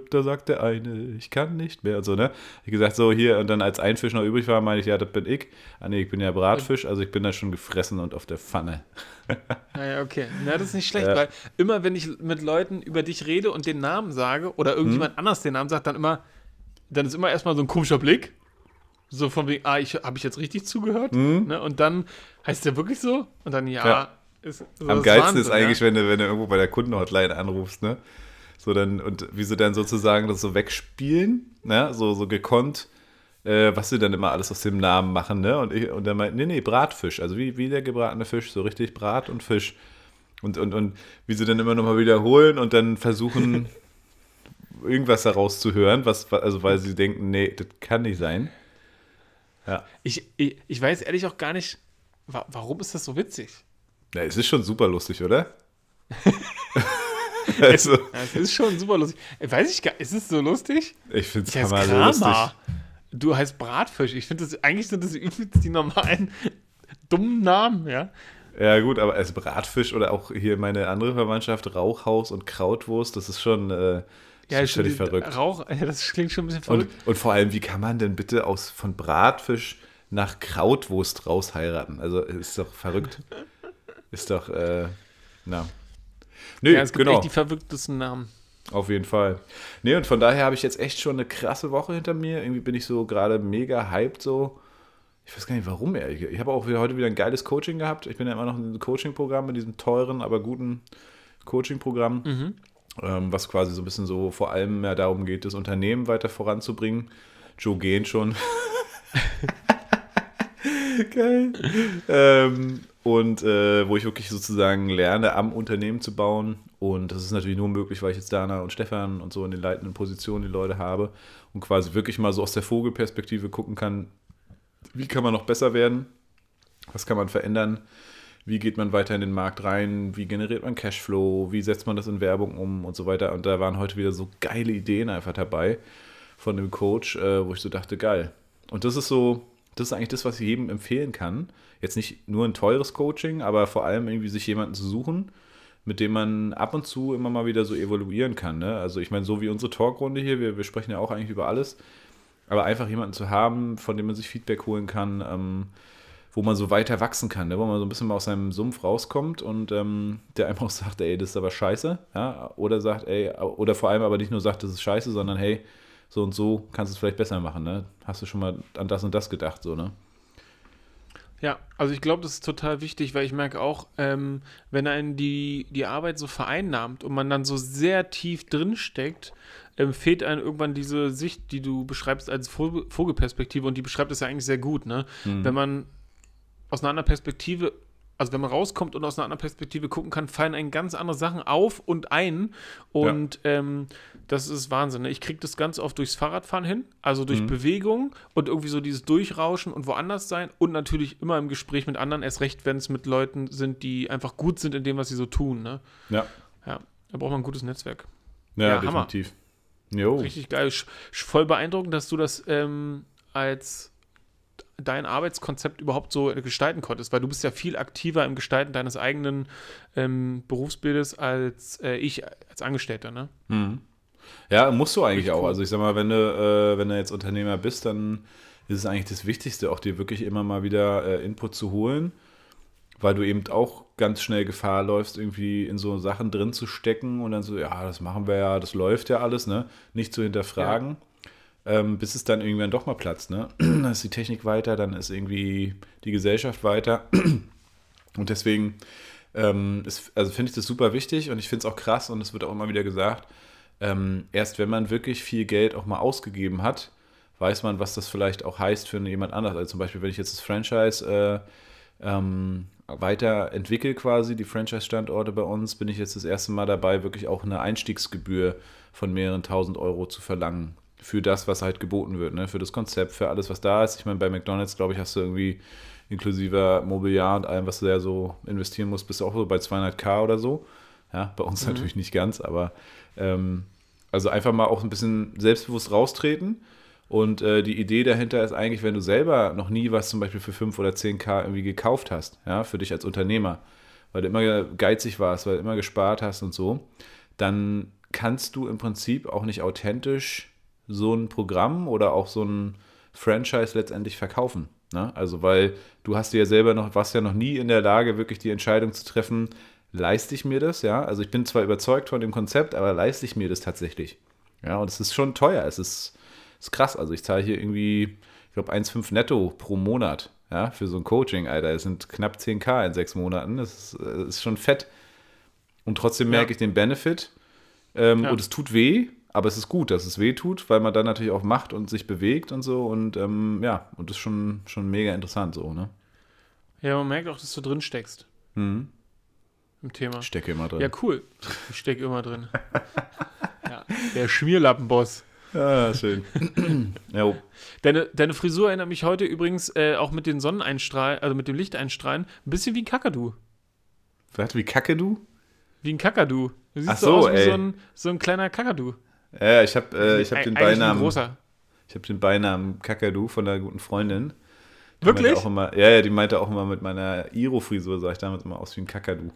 Da sagt der eine, ich kann nicht mehr. Und so, ne? Ich gesagt, so hier, und dann als ein Fisch noch übrig war, meine ich, ja, das bin ich. Ah, nee, ich bin ja Bratfisch, also ich bin da schon gefressen und auf der Pfanne. Naja, okay. Na, das ist nicht schlecht, ja. weil immer, wenn ich mit Leuten über dich rede und den Namen sage oder irgendjemand hm? anders den Namen sagt, dann immer, dann ist immer erstmal so ein komischer Blick. So von wegen, ah, ich, habe ich jetzt richtig zugehört? Hm? Ne? Und dann heißt der wirklich so? Und dann, ja. ja ist, so Am geilsten Wahnsinn, ist eigentlich, ja? wenn, du, wenn du irgendwo bei der Kundenhotline anrufst, ne? So dann, und wie sie dann sozusagen das so wegspielen, ne? So, so gekonnt, äh, was sie dann immer alles aus dem Namen machen, ne? Und, ich, und dann meint, nee, nee, Bratfisch. Also wie, wie der gebratene Fisch, so richtig Brat und Fisch. Und, und, und wie sie dann immer nochmal wiederholen und dann versuchen, irgendwas daraus zu hören, was, also weil sie denken, nee, das kann nicht sein. Ja. Ich, ich, ich weiß ehrlich auch gar nicht, warum ist das so witzig? Ja, es ist schon super lustig, oder? also. es, ist schon super lustig. Weiß ich gar nicht, ist es so lustig? Ich finde es hammer lustig. Du heißt Bratfisch. Ich finde das, eigentlich sind das übelst die normalen dummen Namen, ja. Ja, gut, aber als Bratfisch oder auch hier meine andere Verwandtschaft, Rauchhaus und Krautwurst, das ist schon, äh, ja, ist völlig verrückt. Rauch, ja, das klingt schon ein bisschen verrückt. Und, und, vor allem, wie kann man denn bitte aus, von Bratfisch nach Krautwurst raus heiraten? Also, ist doch verrückt. Ist doch, äh, na. Nö, ja, es gibt genau. echt die verrücktesten Namen. Auf jeden Fall. Nee, und von daher habe ich jetzt echt schon eine krasse Woche hinter mir. Irgendwie bin ich so gerade mega hyped so. Ich weiß gar nicht warum, ehrlich. Ich habe auch heute wieder ein geiles Coaching gehabt. Ich bin ja immer noch in diesem Coaching-Programm, in diesem teuren, aber guten Coaching-Programm, mhm. ähm, was quasi so ein bisschen so vor allem mehr darum geht, das Unternehmen weiter voranzubringen. Joe gehen schon. Geil. ähm, und äh, wo ich wirklich sozusagen lerne, am Unternehmen zu bauen. Und das ist natürlich nur möglich, weil ich jetzt Dana und Stefan und so in den leitenden Positionen die Leute habe und quasi wirklich mal so aus der Vogelperspektive gucken kann, wie kann man noch besser werden, was kann man verändern, wie geht man weiter in den Markt rein, wie generiert man Cashflow, wie setzt man das in Werbung um und so weiter. Und da waren heute wieder so geile Ideen einfach dabei von dem Coach, äh, wo ich so dachte, geil. Und das ist so, das ist eigentlich das, was ich jedem empfehlen kann. Jetzt nicht nur ein teures Coaching, aber vor allem irgendwie sich jemanden zu suchen, mit dem man ab und zu immer mal wieder so evaluieren kann. Ne? Also ich meine, so wie unsere Talkrunde hier, wir, wir sprechen ja auch eigentlich über alles, aber einfach jemanden zu haben, von dem man sich Feedback holen kann, ähm, wo man so weiter wachsen kann, ne? wo man so ein bisschen mal aus seinem Sumpf rauskommt und ähm, der einfach sagt, ey, das ist aber scheiße, ja? oder sagt, ey, oder vor allem aber nicht nur sagt, das ist scheiße, sondern hey, so und so kannst du es vielleicht besser machen, ne? Hast du schon mal an das und das gedacht, so, ne? Ja, also ich glaube, das ist total wichtig, weil ich merke auch, ähm, wenn einen die, die Arbeit so vereinnahmt und man dann so sehr tief drin steckt, ähm, fehlt einem irgendwann diese Sicht, die du beschreibst als Vogelperspektive und die beschreibt es ja eigentlich sehr gut, ne? Mhm. Wenn man aus einer anderen Perspektive also wenn man rauskommt und aus einer anderen Perspektive gucken kann, fallen einem ganz andere Sachen auf und ein. Und ja. ähm, das ist Wahnsinn. Ne? Ich kriege das ganz oft durchs Fahrradfahren hin, also durch mhm. Bewegung und irgendwie so dieses Durchrauschen und woanders sein und natürlich immer im Gespräch mit anderen, erst recht, wenn es mit Leuten sind, die einfach gut sind in dem, was sie so tun. Ne? Ja. Ja, da braucht man ein gutes Netzwerk. Ja, ja definitiv. Jo. Richtig geil. Voll beeindruckend, dass du das ähm, als dein Arbeitskonzept überhaupt so gestalten konntest, weil du bist ja viel aktiver im Gestalten deines eigenen ähm, Berufsbildes als äh, ich als Angestellter, ne? Mhm. Ja, musst du eigentlich auch. Also ich sag mal, wenn du, äh, wenn du jetzt Unternehmer bist, dann ist es eigentlich das Wichtigste, auch dir wirklich immer mal wieder äh, Input zu holen, weil du eben auch ganz schnell Gefahr läufst, irgendwie in so Sachen drin zu stecken und dann so, ja, das machen wir ja, das läuft ja alles, ne? Nicht zu hinterfragen. Ja ähm, bis es dann irgendwann doch mal platzt. Ne? dann ist die Technik weiter, dann ist irgendwie die Gesellschaft weiter. Und deswegen ähm, ist, also finde ich das super wichtig und ich finde es auch krass und es wird auch immer wieder gesagt, ähm, erst wenn man wirklich viel Geld auch mal ausgegeben hat, weiß man, was das vielleicht auch heißt für jemand anders. Also zum Beispiel, wenn ich jetzt das Franchise äh, ähm, weiterentwickle quasi, die Franchise-Standorte bei uns, bin ich jetzt das erste Mal dabei, wirklich auch eine Einstiegsgebühr von mehreren tausend Euro zu verlangen. Für das, was halt geboten wird, ne? für das Konzept, für alles, was da ist. Ich meine, bei McDonalds, glaube ich, hast du irgendwie inklusive Mobiliar und allem, was du da so investieren musst, bist du auch so bei 200k oder so. Ja, bei uns mhm. natürlich nicht ganz, aber ähm, also einfach mal auch ein bisschen selbstbewusst raustreten. Und äh, die Idee dahinter ist eigentlich, wenn du selber noch nie was zum Beispiel für 5 oder 10k irgendwie gekauft hast, ja, für dich als Unternehmer, weil du immer geizig warst, weil du immer gespart hast und so, dann kannst du im Prinzip auch nicht authentisch so ein Programm oder auch so ein Franchise letztendlich verkaufen. Ne? Also, weil du hast ja selber noch, warst ja noch nie in der Lage, wirklich die Entscheidung zu treffen, leiste ich mir das, ja? Also ich bin zwar überzeugt von dem Konzept, aber leiste ich mir das tatsächlich? Ja, und es ist schon teuer. Es ist, ist krass. Also ich zahle hier irgendwie, ich glaube, 1,5 netto pro Monat, ja, für so ein Coaching, Alter. Es sind knapp 10k in sechs Monaten. Das ist, das ist schon fett. Und trotzdem merke ja. ich den Benefit. Ähm, ja. Und es tut weh, aber es ist gut, dass es weh tut, weil man dann natürlich auch macht und sich bewegt und so. Und ähm, ja, und das ist schon, schon mega interessant so, ne? Ja, man merkt auch, dass du drin steckst. Mhm. Im Thema. Ich stecke immer drin. Ja, cool. Ich stecke immer drin. ja, der Schmierlappenboss. Ja, schön. ja. Deine, deine Frisur erinnert mich heute übrigens äh, auch mit den Sonneneinstrahlen, also mit dem Lichteinstrahlen, ein bisschen wie ein Kakadu. Was, wie Kakadu? Wie ein Kakadu. Du siehst Ach so, so aus ey. wie so ein, so ein kleiner Kakadu. Ja, ich habe äh, hab den Beinamen. Ich habe den Beinamen Kakadu von einer guten Freundin. Die Wirklich? Auch immer, ja, ja, die meinte auch immer mit meiner Iro-Frisur, sah ich damals immer aus wie ein Kakadu.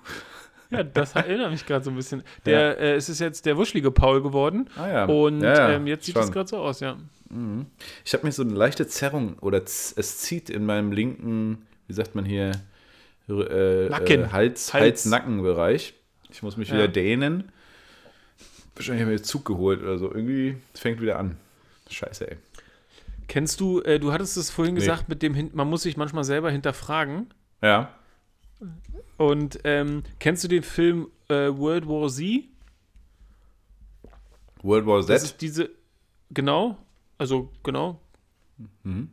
Ja, das erinnert mich gerade so ein bisschen. Der, ja. äh, es ist jetzt der wuschelige Paul geworden. Ah, ja. Und ja, ja, ähm, jetzt sieht es gerade so aus, ja. Mhm. Ich habe mir so eine leichte Zerrung oder es zieht in meinem linken, wie sagt man hier, äh, Nacken. Äh, Hals, Hals. Hals-Nackenbereich. Ich muss mich wieder dehnen. Wahrscheinlich habe ich mir Zug geholt oder so. Irgendwie fängt wieder an. Scheiße, ey. Kennst du, äh, du hattest es vorhin nee. gesagt, mit dem, man muss sich manchmal selber hinterfragen. Ja. Und ähm, kennst du den Film äh, World War Z? World War Z? Das ist diese, genau, also genau. Mhm.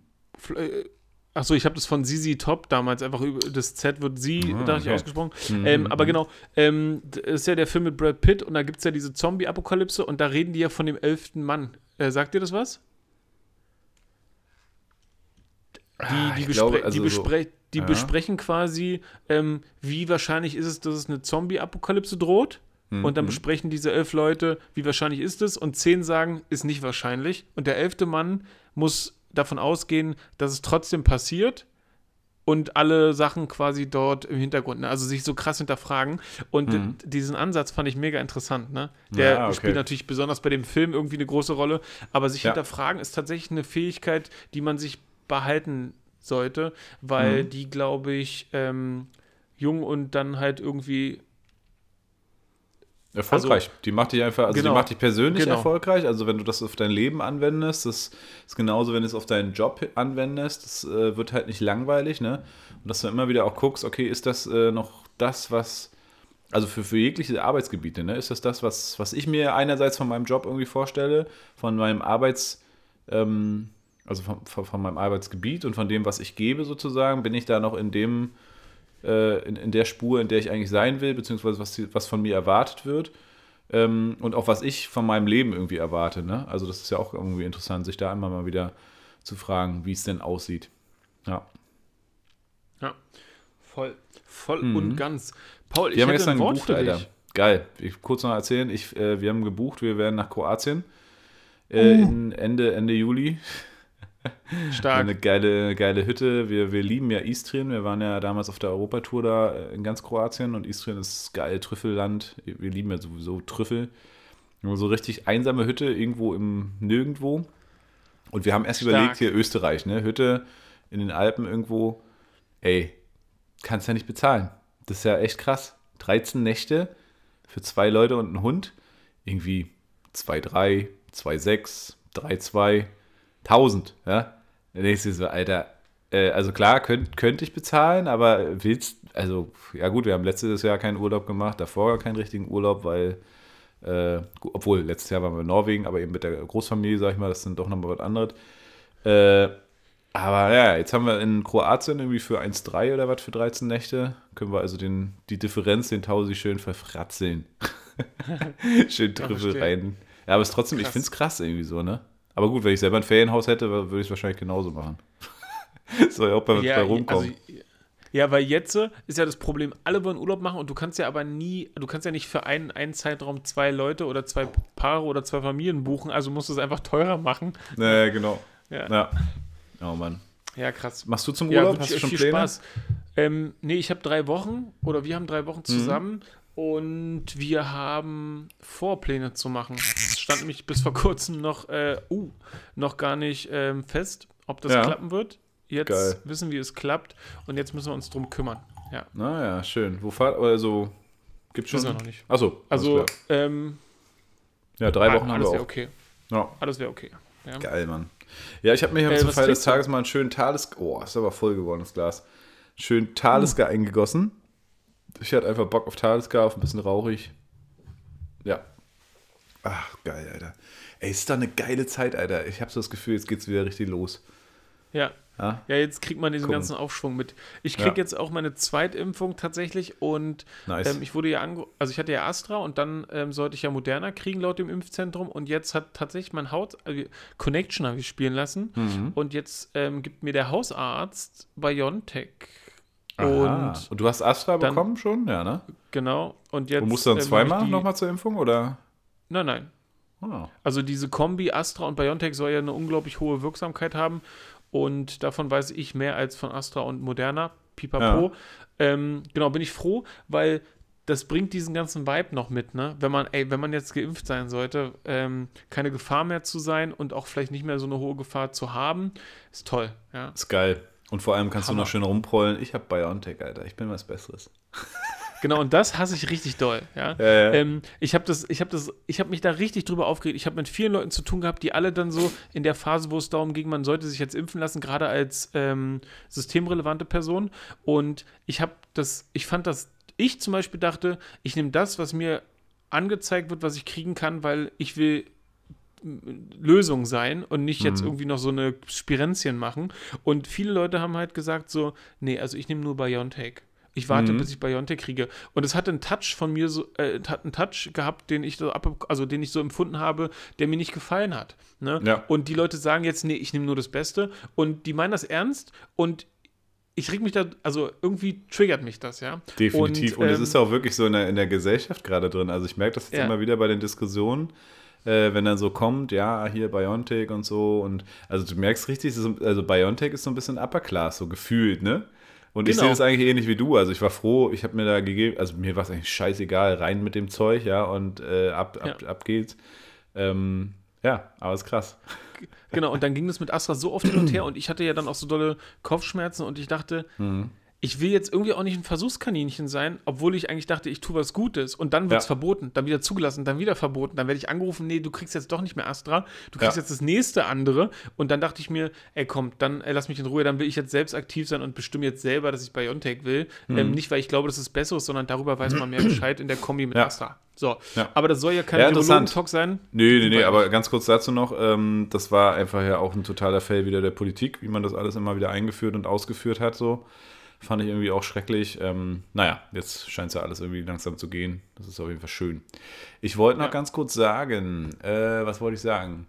Achso, ich habe das von Sisi Top damals einfach über das Z wird sie, ah, dachte okay. ich, ausgesprochen. Mhm, ähm, aber mhm. genau, ähm, das ist ja der Film mit Brad Pitt und da gibt es ja diese Zombie-Apokalypse und da reden die ja von dem elften Mann. Äh, sagt dir das was? Die, ah, die, glaube, also die, bespre so, die ja. besprechen quasi, ähm, wie wahrscheinlich ist es, dass es eine Zombie-Apokalypse droht. Mhm. Und dann mhm. besprechen diese elf Leute, wie wahrscheinlich ist es. Und zehn sagen, ist nicht wahrscheinlich. Und der elfte Mann muss davon ausgehen, dass es trotzdem passiert und alle Sachen quasi dort im Hintergrund, ne? also sich so krass hinterfragen. Und mhm. diesen Ansatz fand ich mega interessant. Ne? Der ja, okay. spielt natürlich besonders bei dem Film irgendwie eine große Rolle, aber sich ja. hinterfragen ist tatsächlich eine Fähigkeit, die man sich behalten sollte, weil mhm. die, glaube ich, ähm, jung und dann halt irgendwie Erfolgreich. Also, die macht dich einfach, also genau, die macht dich persönlich genau. erfolgreich. Also wenn du das auf dein Leben anwendest, das ist genauso, wenn du es auf deinen Job anwendest, das äh, wird halt nicht langweilig, ne? Und dass du immer wieder auch guckst, okay, ist das äh, noch das, was, also für, für jegliche Arbeitsgebiete, ne? Ist das das, was, was ich mir einerseits von meinem Job irgendwie vorstelle, von meinem Arbeits, ähm, also von, von, von meinem Arbeitsgebiet und von dem, was ich gebe sozusagen, bin ich da noch in dem äh, in, in der Spur, in der ich eigentlich sein will, beziehungsweise was, was von mir erwartet wird. Ähm, und auch was ich von meinem Leben irgendwie erwarte. Ne? Also das ist ja auch irgendwie interessant, sich da immer mal wieder zu fragen, wie es denn aussieht. Ja. Ja, voll, voll mhm. und ganz. Paul, ich wir haben gestern ein gebucht, Alter. Geil. Ich kurz noch erzählen. Ich, äh, wir haben gebucht, wir werden nach Kroatien äh, uh. Ende, Ende Juli. Stark. Eine geile, geile Hütte. Wir, wir lieben ja Istrien. Wir waren ja damals auf der Europatour da in ganz Kroatien und Istrien ist geil, Trüffelland. Wir lieben ja sowieso Trüffel. Nur so richtig einsame Hütte irgendwo im Nirgendwo. Und wir haben erst Stark. überlegt, hier Österreich, ne? Hütte in den Alpen irgendwo. Ey, kannst ja nicht bezahlen. Das ist ja echt krass. 13 Nächte für zwei Leute und einen Hund. Irgendwie 2,3, 2,6, 3,2 1000, ja. Dann denkst du so, Alter, äh, also klar, könnt, könnte ich bezahlen, aber willst, also, ja gut, wir haben letztes Jahr keinen Urlaub gemacht, davor keinen richtigen Urlaub, weil, äh, obwohl, letztes Jahr waren wir in Norwegen, aber eben mit der Großfamilie, sag ich mal, das sind doch nochmal was anderes. Äh, Aber ja, jetzt haben wir in Kroatien irgendwie für 1,3 oder was für 13 Nächte. Können wir also den, die Differenz, den Tausi schön verfratzeln. schön Trüffel rein. Ja, aber es ist trotzdem, krass. ich finde es krass irgendwie so, ne? Aber gut, wenn ich selber ein Ferienhaus hätte, würde ich es wahrscheinlich genauso machen. Soll ja auch bei, ja, bei rumkommen. Also, ja, weil jetzt ist ja das Problem, alle wollen Urlaub machen und du kannst ja aber nie, du kannst ja nicht für einen, einen Zeitraum zwei Leute oder zwei Paare oder zwei Familien buchen, also musst du es einfach teurer machen. Naja, genau. Ja. ja. Oh Mann. Ja, krass. Machst du zum Urlaub? Ja, Hast du schon viel Pläne? Spaß. Ähm, nee, ich habe drei Wochen oder wir haben drei Wochen mhm. zusammen mhm. Und wir haben Vorpläne zu machen. Es stand nämlich bis vor kurzem noch, äh, uh, noch gar nicht ähm, fest, ob das ja. klappen wird. Jetzt Geil. wissen wir, es klappt und jetzt müssen wir uns drum kümmern. Ja. Naja, schön. Wo fahrt, also, gibt schon. Wissen wir noch nicht. Achso. Also, ähm, ja, drei Wochen haben wir auch. okay. Ja. Alles wäre okay. Ja. Geil, Mann. Ja, ich habe mir hier äh, zum Fall des Tages mal einen schönen Tales... Oh, ist aber voll geworden, das Glas. Schön Talisker uh. eingegossen. Ich hatte einfach Bock auf auf ein bisschen rauchig. Ja. Ach, geil, Alter. Ey, ist da eine geile Zeit, Alter. Ich habe so das Gefühl, jetzt geht's wieder richtig los. Ja. Ja, ja jetzt kriegt man diesen Gucken. ganzen Aufschwung mit. Ich kriege ja. jetzt auch meine Zweitimpfung tatsächlich und nice. ähm, ich wurde ja ange also ich hatte ja Astra und dann ähm, sollte ich ja Moderna kriegen laut dem Impfzentrum und jetzt hat tatsächlich mein Haut also Connection habe ich spielen lassen mhm. und jetzt ähm, gibt mir der Hausarzt BioNTech und, und, du hast Astra dann, bekommen schon? Ja, ne? Genau. Und jetzt. Und musst du dann ähm, zweimal nochmal zur Impfung oder? Nein, nein. Oh. Also diese Kombi Astra und BioNTech soll ja eine unglaublich hohe Wirksamkeit haben und davon weiß ich mehr als von Astra und Moderna. Pipapo. Ja. Ähm, genau, bin ich froh, weil das bringt diesen ganzen Vibe noch mit, ne? Wenn man, ey, wenn man jetzt geimpft sein sollte, ähm, keine Gefahr mehr zu sein und auch vielleicht nicht mehr so eine hohe Gefahr zu haben, ist toll, ja. Ist geil. Und vor allem kannst Hammer. du noch schön rumprollen. Ich habe BioNTech, Alter. Ich bin was Besseres. Genau, und das hasse ich richtig doll. Ja? ja, ja. Ähm, ich habe das, ich habe das, ich habe mich da richtig drüber aufgeregt. Ich habe mit vielen Leuten zu tun gehabt, die alle dann so in der Phase, wo es darum ging, man sollte sich jetzt impfen lassen, gerade als ähm, systemrelevante Person. Und ich habe das, ich fand das, ich zum Beispiel dachte, ich nehme das, was mir angezeigt wird, was ich kriegen kann, weil ich will Lösung sein und nicht jetzt mhm. irgendwie noch so eine Spirenzchen machen. Und viele Leute haben halt gesagt so, nee, also ich nehme nur BioNTech. Ich warte, mhm. bis ich Bionte kriege. Und es hat einen Touch von mir so, äh, hat einen Touch gehabt, den ich so ab, also den ich so empfunden habe, der mir nicht gefallen hat. Ne? Ja. Und die Leute sagen jetzt, nee, ich nehme nur das Beste. Und die meinen das ernst und ich reg mich da, also irgendwie triggert mich das, ja. Definitiv. Und, es ähm, ist auch wirklich so in der, in der Gesellschaft gerade drin. Also ich merke das jetzt ja. immer wieder bei den Diskussionen, äh, wenn dann so kommt, ja, hier Biontech und so. Und also du merkst richtig, also Biontech ist so ein bisschen Upper Class, so gefühlt, ne? Und genau. ich sehe das eigentlich ähnlich wie du. Also ich war froh, ich habe mir da gegeben, also mir war es eigentlich scheißegal, rein mit dem Zeug, ja, und äh, ab, ab, ja. ab geht's. Ähm, ja, aber ist krass. Genau, und dann ging das mit Astra so oft hin und her und ich hatte ja dann auch so dolle Kopfschmerzen und ich dachte, mhm ich will jetzt irgendwie auch nicht ein Versuchskaninchen sein, obwohl ich eigentlich dachte, ich tue was Gutes und dann wird es ja. verboten, dann wieder zugelassen, dann wieder verboten, dann werde ich angerufen, nee, du kriegst jetzt doch nicht mehr Astra, du kriegst ja. jetzt das nächste andere und dann dachte ich mir, ey komm, dann ey, lass mich in Ruhe, dann will ich jetzt selbst aktiv sein und bestimme jetzt selber, dass ich Biontech will. Mhm. Ähm, nicht, weil ich glaube, dass es besser ist, sondern darüber weiß man mehr Bescheid in der Kombi mit ja. Astra. So, aber das soll ja kein ja, talk sein. Nee, nee, nee, aber ganz kurz dazu noch, ähm, das war einfach ja auch ein totaler Fail wieder der Politik, wie man das alles immer wieder eingeführt und ausgeführt hat, so. Fand ich irgendwie auch schrecklich. Ähm, naja, jetzt scheint es ja alles irgendwie langsam zu gehen. Das ist auf jeden Fall schön. Ich wollte noch ja. ganz kurz sagen, äh, was wollte ich sagen?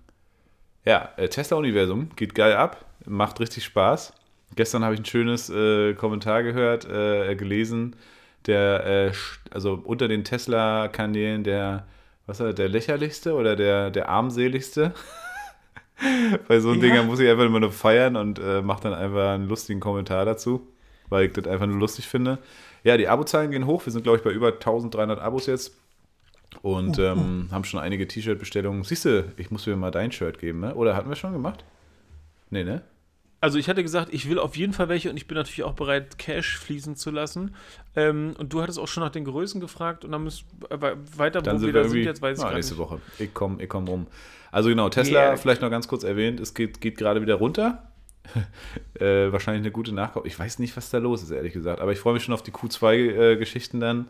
Ja, äh, Tesla-Universum geht geil ab, macht richtig Spaß. Gestern habe ich ein schönes äh, Kommentar gehört, äh, gelesen, der, äh, also unter den Tesla-Kanälen der, was war der lächerlichste oder der, der armseligste. Bei so einem ja. Ding muss ich einfach immer nur feiern und äh, mache dann einfach einen lustigen Kommentar dazu weil ich das einfach nur lustig finde. Ja, die Abozahlen gehen hoch. Wir sind, glaube ich, bei über 1300 Abos jetzt. Und uh, ähm, haben schon einige T-Shirt-Bestellungen. Siehst du, ich muss mir mal dein Shirt geben, ne? Oder hatten wir schon gemacht? Nee, ne? Also ich hatte gesagt, ich will auf jeden Fall welche und ich bin natürlich auch bereit, Cash fließen zu lassen. Ähm, und du hattest auch schon nach den Größen gefragt und dann müssen äh, weiter, dann wo sind wir da sind jetzt, weiß ich na, nächste nicht. Woche. Ich komme ich komm rum. Also genau, Tesla, yeah. vielleicht noch ganz kurz erwähnt, es geht, geht gerade wieder runter. äh, wahrscheinlich eine gute Nachkauf. Ich weiß nicht, was da los ist, ehrlich gesagt. Aber ich freue mich schon auf die Q2-Geschichten dann.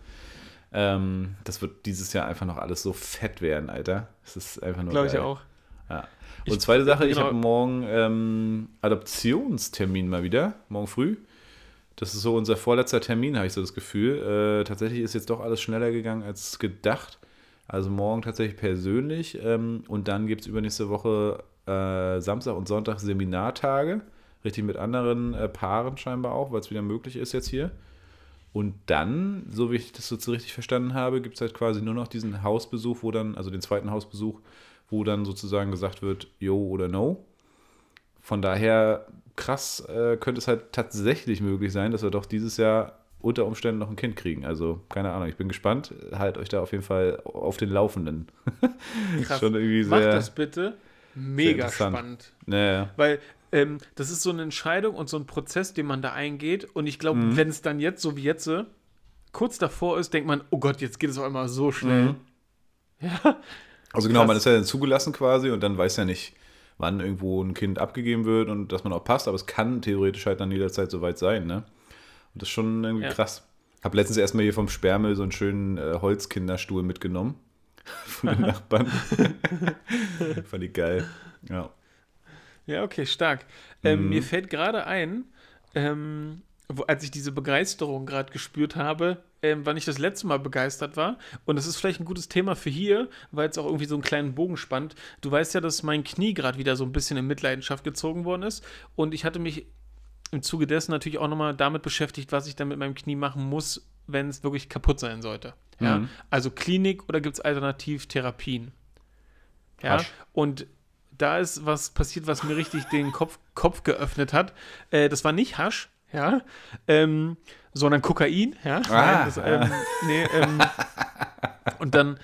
Ähm, das wird dieses Jahr einfach noch alles so fett werden, Alter. Es ist einfach nur. Glaube ich auch. Ja. Und ich, zweite Sache, genau. ich habe morgen ähm, Adoptionstermin mal wieder, morgen früh. Das ist so unser vorletzter Termin, habe ich so das Gefühl. Äh, tatsächlich ist jetzt doch alles schneller gegangen als gedacht. Also morgen tatsächlich persönlich. Ähm, und dann gibt es übernächste Woche äh, Samstag und Sonntag Seminartage. Richtig mit anderen äh, Paaren scheinbar auch, weil es wieder möglich ist jetzt hier. Und dann, so wie ich das so richtig verstanden habe, gibt es halt quasi nur noch diesen Hausbesuch, wo dann, also den zweiten Hausbesuch, wo dann sozusagen gesagt wird, yo oder no. Von daher, krass, äh, könnte es halt tatsächlich möglich sein, dass wir doch dieses Jahr unter Umständen noch ein Kind kriegen. Also, keine Ahnung, ich bin gespannt. Halt euch da auf jeden Fall auf den Laufenden. Krass. Schon irgendwie sehr, Macht das bitte. Mega spannend. Naja. Weil ähm, das ist so eine Entscheidung und so ein Prozess, den man da eingeht. Und ich glaube, mhm. wenn es dann jetzt, so wie jetzt, kurz davor ist, denkt man, oh Gott, jetzt geht es auf einmal so schnell. Mhm. Ja. Also genau, Krass. man ist ja dann zugelassen quasi und dann weiß ja nicht, wann irgendwo ein Kind abgegeben wird und dass man auch passt, aber es kann theoretisch halt dann jederzeit soweit sein, ne? Das ist schon irgendwie ja. krass. Hab letztens erstmal hier vom Sperrmüll so einen schönen äh, Holzkinderstuhl mitgenommen. Von den Nachbarn. Fand ich geil. Ja. Ja, okay, stark. Ähm, mhm. Mir fällt gerade ein, ähm, wo, als ich diese Begeisterung gerade gespürt habe, ähm, wann ich das letzte Mal begeistert war. Und das ist vielleicht ein gutes Thema für hier, weil es auch irgendwie so einen kleinen Bogen spannt. Du weißt ja, dass mein Knie gerade wieder so ein bisschen in Mitleidenschaft gezogen worden ist. Und ich hatte mich im Zuge dessen natürlich auch nochmal damit beschäftigt, was ich dann mit meinem Knie machen muss, wenn es wirklich kaputt sein sollte. Ja? Mhm. Also Klinik oder gibt es Alternativtherapien? Ja. Hasch. Und da ist was passiert, was mir richtig den Kopf, Kopf geöffnet hat. Äh, das war nicht Hasch, ja, ähm, sondern Kokain, ja. Ah, Nein, das, ähm, nee, ähm, und dann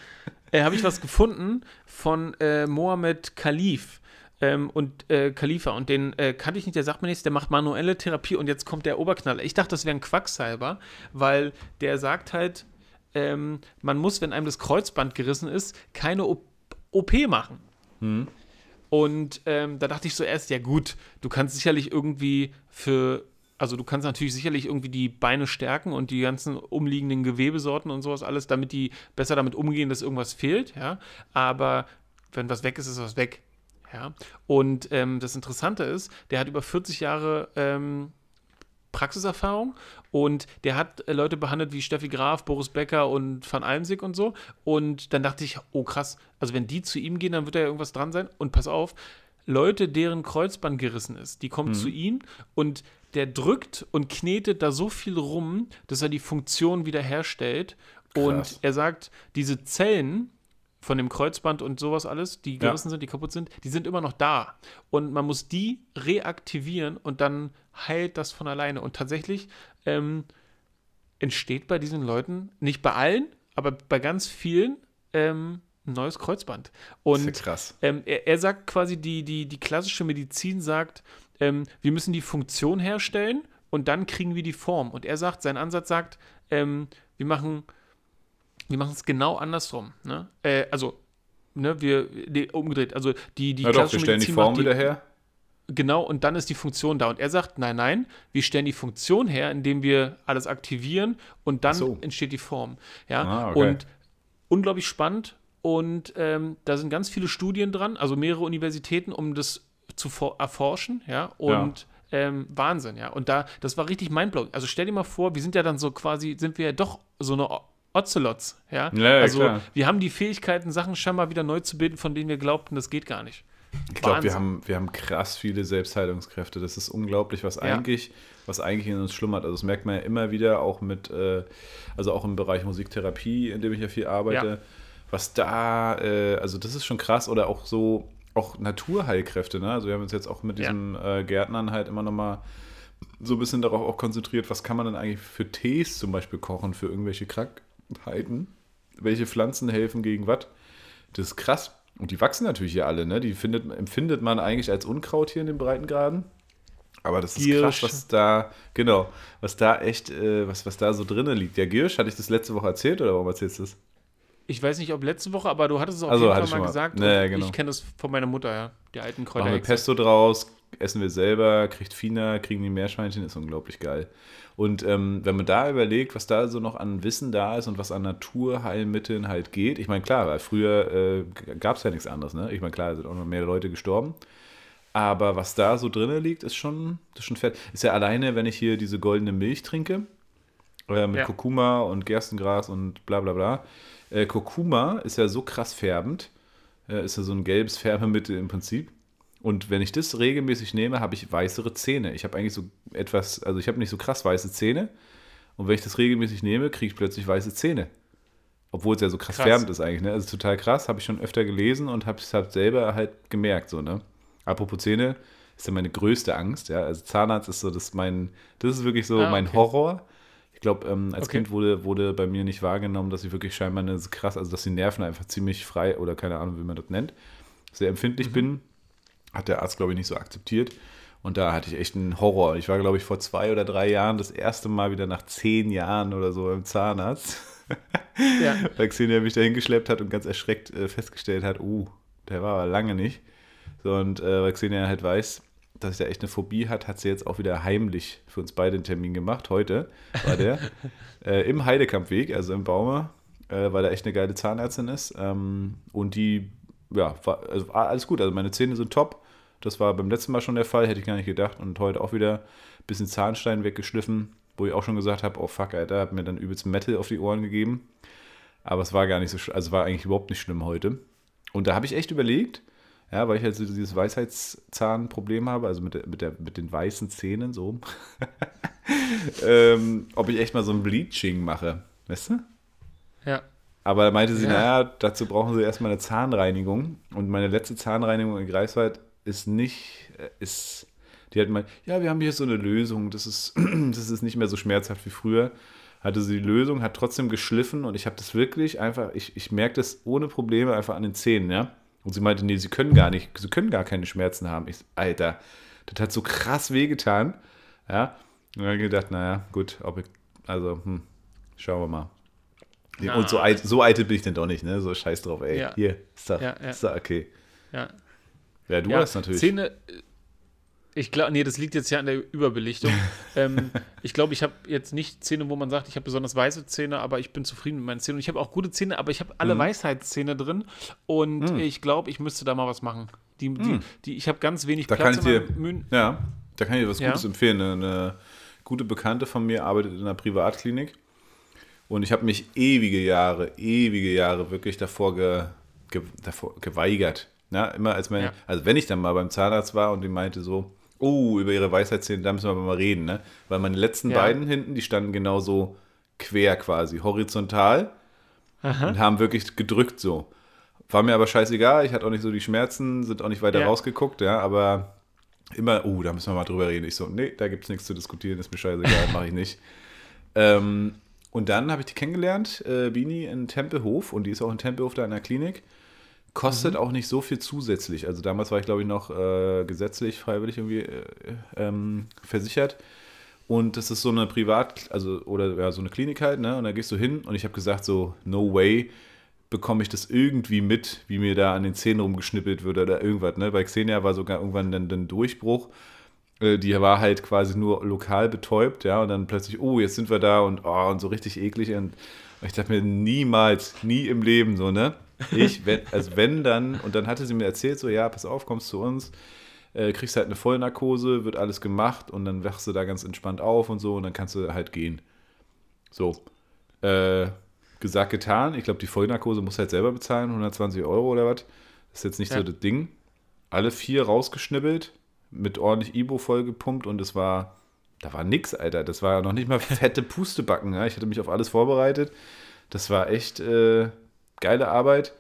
äh, habe ich was gefunden von äh, Mohammed Khalif ähm, und äh, Khalifa und den äh, kannte ich nicht, der sagt mir nichts, der macht manuelle Therapie und jetzt kommt der Oberknaller. Ich dachte, das wäre ein Quacksalber, weil der sagt halt, ähm, man muss, wenn einem das Kreuzband gerissen ist, keine o OP machen. Hm. Und ähm, da dachte ich so erst, ja gut, du kannst sicherlich irgendwie für, also du kannst natürlich sicherlich irgendwie die Beine stärken und die ganzen umliegenden Gewebesorten und sowas alles, damit die besser damit umgehen, dass irgendwas fehlt, ja. Aber wenn was weg ist, ist was weg. Ja. Und ähm, das Interessante ist, der hat über 40 Jahre ähm, Praxiserfahrung und der hat äh, Leute behandelt wie Steffi Graf, Boris Becker und Van Almsig und so. Und dann dachte ich, oh krass, also wenn die zu ihm gehen, dann wird da ja irgendwas dran sein. Und pass auf, Leute, deren Kreuzband gerissen ist, die kommen mhm. zu ihm und der drückt und knetet da so viel rum, dass er die Funktion wiederherstellt. Krass. Und er sagt, diese Zellen, von dem Kreuzband und sowas alles, die gerissen ja. sind, die kaputt sind, die sind immer noch da. Und man muss die reaktivieren und dann heilt das von alleine. Und tatsächlich ähm, entsteht bei diesen Leuten, nicht bei allen, aber bei ganz vielen, ähm, ein neues Kreuzband. Und das ist krass. Ähm, er, er, sagt quasi, die, die, die klassische Medizin sagt, ähm, wir müssen die Funktion herstellen und dann kriegen wir die Form. Und er sagt, sein Ansatz sagt, ähm, wir machen wir machen es genau andersrum. Ne? Äh, also, ne, wir nee, umgedreht. Also die, die ja, doch, wir stellen die Form die, wieder her. Genau, und dann ist die Funktion da. Und er sagt, nein, nein, wir stellen die Funktion her, indem wir alles aktivieren und dann so. entsteht die Form. Ja, ah, okay. und unglaublich spannend. Und ähm, da sind ganz viele Studien dran, also mehrere Universitäten, um das zu erforschen, ja, und ja. Ähm, Wahnsinn, ja. Und da, das war richtig mindblowing. Also stell dir mal vor, wir sind ja dann so quasi, sind wir ja doch so eine Ocelots, ja. ja also klar. wir haben die Fähigkeiten, Sachen scheinbar wieder neu zu bilden, von denen wir glaubten, das geht gar nicht. Ich glaube, wir haben, wir haben krass viele Selbstheilungskräfte. Das ist unglaublich, was eigentlich, ja. was eigentlich in uns schlummert. Also das merkt man ja immer wieder, auch mit, äh, also auch im Bereich Musiktherapie, in dem ich ja viel arbeite, ja. was da, äh, also das ist schon krass. Oder auch so, auch Naturheilkräfte, ne? Also wir haben uns jetzt auch mit diesem äh, Gärtnern halt immer nochmal so ein bisschen darauf auch konzentriert, was kann man denn eigentlich für Tees zum Beispiel kochen, für irgendwelche Krank Heiden. Welche Pflanzen helfen gegen was? Das ist krass. Und die wachsen natürlich hier alle, ne? Die findet, empfindet man eigentlich als Unkraut hier in den Breitengraden. Aber das ist Giersch. krass, was da, genau, was da echt, äh, was, was da so drinnen liegt. Ja, Giersch, hatte ich das letzte Woche erzählt oder warum erzählst du das? Ich weiß nicht, ob letzte Woche, aber du hattest es auf also, jeden Fall mal, mal, gesagt. Naja, genau. Ich kenne das von meiner Mutter, ja. Die alten Kräuter. Machen wir Pesto draus, essen wir selber, kriegt Fina, kriegen die Meerschweinchen, ist unglaublich geil. Und ähm, wenn man da überlegt, was da so noch an Wissen da ist und was an Naturheilmitteln halt geht, ich meine, klar, weil früher äh, gab es ja nichts anderes, ne? Ich meine, klar, sind auch noch mehr Leute gestorben. Aber was da so drin liegt, ist schon, ist schon fett. Ist ja alleine, wenn ich hier diese goldene Milch trinke, äh, mit ja. Kurkuma und Gerstengras und bla bla bla. Äh, Kurkuma ist ja so krass färbend, äh, ist ja so ein gelbes Färbemittel im Prinzip. Und wenn ich das regelmäßig nehme, habe ich weißere Zähne. Ich habe eigentlich so etwas, also ich habe nicht so krass weiße Zähne. Und wenn ich das regelmäßig nehme, kriege ich plötzlich weiße Zähne. Obwohl es ja so krass, krass. färbend ist eigentlich. Ne? Also total krass, habe ich schon öfter gelesen und habe es halt selber halt gemerkt. So, ne? Apropos Zähne, ist ja meine größte Angst. Ja? Also Zahnarzt ist so das mein, das ist wirklich so ah, mein Horror. Ich glaube, ähm, als okay. Kind wurde, wurde bei mir nicht wahrgenommen, dass ich wirklich scheinbar eine krass, also dass die Nerven einfach ziemlich frei oder keine Ahnung, wie man das nennt, sehr empfindlich mhm. bin hat der Arzt, glaube ich, nicht so akzeptiert. Und da hatte ich echt einen Horror. Ich war, glaube ich, vor zwei oder drei Jahren das erste Mal wieder nach zehn Jahren oder so im Zahnarzt. Ja. Weil Xenia mich da hingeschleppt hat und ganz erschreckt äh, festgestellt hat, uh, der war aber lange nicht. So, und äh, weil Xenia halt weiß, dass sie da echt eine Phobie hat, hat sie jetzt auch wieder heimlich für uns beide einen Termin gemacht. Heute war der äh, im Heidekampfweg, also im Baume, äh, weil da echt eine geile Zahnärztin ist. Ähm, und die, ja, war, also alles gut. Also meine Zähne sind top. Das war beim letzten Mal schon der Fall, hätte ich gar nicht gedacht. Und heute auch wieder ein bisschen Zahnstein weggeschliffen, wo ich auch schon gesagt habe, oh fuck, Alter, hat mir dann übelst Metal auf die Ohren gegeben. Aber es war gar nicht so, also war eigentlich überhaupt nicht schlimm heute. Und da habe ich echt überlegt, ja, weil ich halt so dieses Weisheitszahnproblem habe, also mit, der, mit, der, mit den weißen Zähnen so, ähm, ob ich echt mal so ein Bleaching mache. Weißt du? Ja. Aber da meinte sie, ja. naja, dazu brauchen sie erstmal eine Zahnreinigung. Und meine letzte Zahnreinigung in Greifswald ist nicht, äh, ist, die hat mal, ja, wir haben hier so eine Lösung, das ist, das ist nicht mehr so schmerzhaft wie früher. Hatte sie die Lösung, hat trotzdem geschliffen und ich habe das wirklich einfach, ich, ich merke das ohne Probleme einfach an den Zähnen, ja. Und sie meinte, nee, sie können gar nicht, sie können gar keine Schmerzen haben. Ich, Alter, das hat so krass wehgetan, ja. Und dann gedacht, naja, gut, ob ich, also, hm, schauen wir mal. Ja, und so, so eitel bin ich denn doch nicht, ne? So scheiß drauf, ey. Ja. Hier, ist da, ja, ist da okay. Ja, ja, du ja, hast natürlich. Zähne, ich glaube, nee, das liegt jetzt ja an der Überbelichtung. ähm, ich glaube, ich habe jetzt nicht Zähne, wo man sagt, ich habe besonders weiße Zähne, aber ich bin zufrieden mit meinen Zähnen. Und ich habe auch gute Zähne, aber ich habe alle mhm. Weisheitszähne drin. Und mhm. ich glaube, ich müsste da mal was machen. Die, die, mhm. die ich habe ganz wenig da Platz kann ich dir, Mühen. Ja, da kann ich dir was Gutes ja? empfehlen. Eine, eine, gute Bekannte von mir arbeitet in einer Privatklinik. Und ich habe mich ewige Jahre, ewige Jahre wirklich davor, ge, ge, davor geweigert, ja, immer als meine, ja. also wenn ich dann mal beim Zahnarzt war und die meinte so, oh, über ihre Weisheitszähne, da müssen wir aber mal reden, ne? Weil meine letzten ja. beiden hinten, die standen genauso quer quasi, horizontal Aha. und haben wirklich gedrückt so. War mir aber scheißegal, ich hatte auch nicht so die Schmerzen, sind auch nicht weiter ja. rausgeguckt, ja, aber immer, oh, da müssen wir mal drüber reden. Ich so, nee, da gibt es nichts zu diskutieren, ist mir scheißegal, mache ich nicht. Ähm, und dann habe ich die kennengelernt, äh, Bini in Tempelhof und die ist auch in Tempelhof da in der Klinik. Kostet mhm. auch nicht so viel zusätzlich. Also damals war ich, glaube ich, noch äh, gesetzlich, freiwillig irgendwie äh, ähm, versichert. Und das ist so eine Privat-, also oder ja, so eine Klinik halt, ne? Und da gehst du hin und ich habe gesagt, so, no way bekomme ich das irgendwie mit, wie mir da an den Zähnen rumgeschnippelt wird oder irgendwas. Ne? Bei Xenia war sogar irgendwann dann ein Durchbruch. Äh, die war halt quasi nur lokal betäubt, ja, und dann plötzlich, oh, jetzt sind wir da und, oh, und so richtig eklig. Und ich dachte mir, niemals, nie im Leben so, ne? Ich, wenn, also wenn dann, und dann hatte sie mir erzählt, so, ja, pass auf, kommst zu uns, äh, kriegst halt eine Vollnarkose, wird alles gemacht und dann wachst du da ganz entspannt auf und so und dann kannst du halt gehen. So. Äh, gesagt, getan. Ich glaube, die Vollnarkose muss halt selber bezahlen, 120 Euro oder was. Das ist jetzt nicht ja. so das Ding. Alle vier rausgeschnibbelt, mit ordentlich Ibo vollgepumpt und es war, da war nix, Alter. Das war noch nicht mal fette Pustebacken. Ja? Ich hatte mich auf alles vorbereitet. Das war echt, äh, geile Arbeit.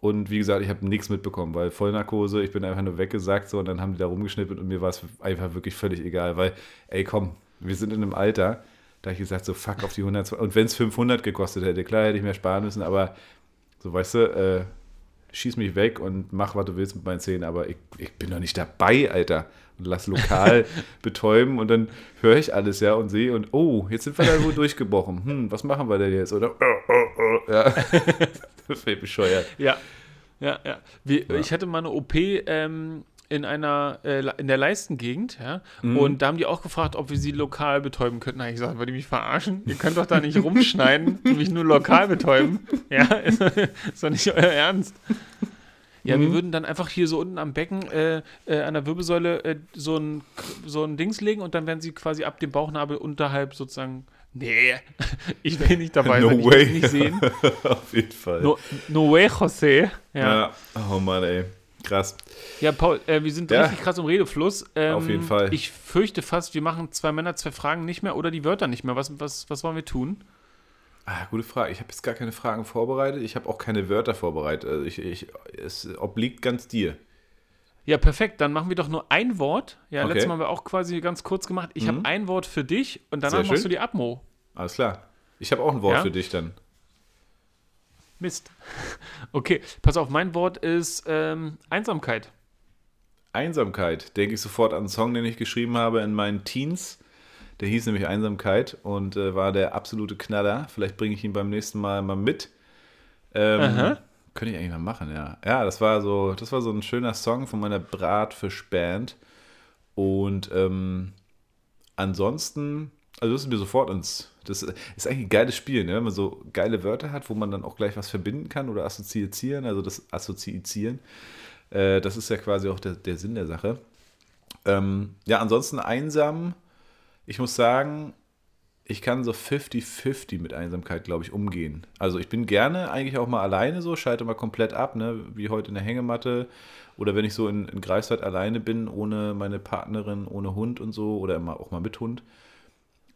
Und wie gesagt, ich habe nichts mitbekommen, weil Vollnarkose, ich bin einfach nur weggesagt so und dann haben die da rumgeschnippelt und mir war es einfach wirklich völlig egal, weil, ey, komm, wir sind in einem Alter, da habe ich gesagt, so fuck auf die 100. Und wenn es 500 gekostet hätte, klar hätte ich mehr sparen müssen, aber so, weißt du, äh, schieß mich weg und mach, was du willst mit meinen Zähnen, aber ich, ich bin doch nicht dabei, Alter. Und lass lokal betäuben und dann höre ich alles, ja, und sehe und, oh, jetzt sind wir da wohl durchgebrochen. Hm, was machen wir denn jetzt? Oder, oh, oh, oh, ja. das wäre bescheuert. Ja, ja, ja. Wie, ja. Ich hatte mal eine OP ähm, in einer, äh, in der Leistengegend, ja. Mhm. Und da haben die auch gefragt, ob wir sie lokal betäuben könnten. Da ich gesagt, wollt ihr mich verarschen? Ihr könnt doch da nicht rumschneiden und mich nur lokal betäuben. Ja, ist, ist doch nicht euer Ernst. Ja, wir Mhm. würden dann einfach hier so unten am Becken äh, äh, an der Wirbelsäule äh, so, ein, so ein Dings legen und dann werden sie quasi ab dem Bauchnabel unterhalb sozusagen. Nee, ich will nicht dabei No ich way. es nicht sehen. Auf jeden Fall. No, no way, José. Ja, ja. Ja. Oh Mann, ey. Krass. Paul, äh, wir sind Ja. richtig krass im Redefluss. Ähm, Auf jeden Fall. Ich fürchte fast, wir machen zwei Männer, zwei Fragen nicht mehr oder die Wörter nicht mehr. Was, was, was wollen wir tun? Ah, gute Frage. Ich habe jetzt gar keine Fragen vorbereitet. Ich habe auch keine Wörter vorbereitet. Also ich, ich, es obliegt ganz dir. Ja, perfekt. Dann machen wir doch nur ein Wort. Ja, Okay. letztes Mal haben wir auch quasi ganz kurz gemacht. Ich Mhm. habe ein Wort für dich und danach machst du die Abmo. Alles klar. Ich habe auch ein Wort Ja? für dich dann. Mist. Okay, pass auf, mein Wort ist ähm, Einsamkeit. Einsamkeit. Denke ich sofort an einen Song, den ich geschrieben habe in meinen Teens. Der hieß nämlich Einsamkeit und äh, war der absolute Knaller. Vielleicht bringe ich ihn beim nächsten Mal mal mit. Ähm, Aha. Könnte ich eigentlich mal machen, ja. Ja, das war so, das war so ein schöner Song von meiner Bratfischband. Und ähm, ansonsten, also das ist mir sofort ins. Das ist eigentlich ein geiles Spiel, ne? wenn man so geile Wörter hat, wo man dann auch gleich was verbinden kann oder assoziieren, also das Assoziieren. Äh, das ist ja quasi auch der, der Sinn der Sache. Ähm, ja, ansonsten einsam. Ich muss sagen, ich kann so 50-50 mit Einsamkeit, glaube ich, umgehen. Also ich bin gerne eigentlich auch mal alleine so, schalte mal komplett ab, ne? wie heute in der Hängematte. Oder wenn ich so in, in Greifswald alleine bin, ohne meine Partnerin, ohne Hund und so, oder immer auch mal mit Hund.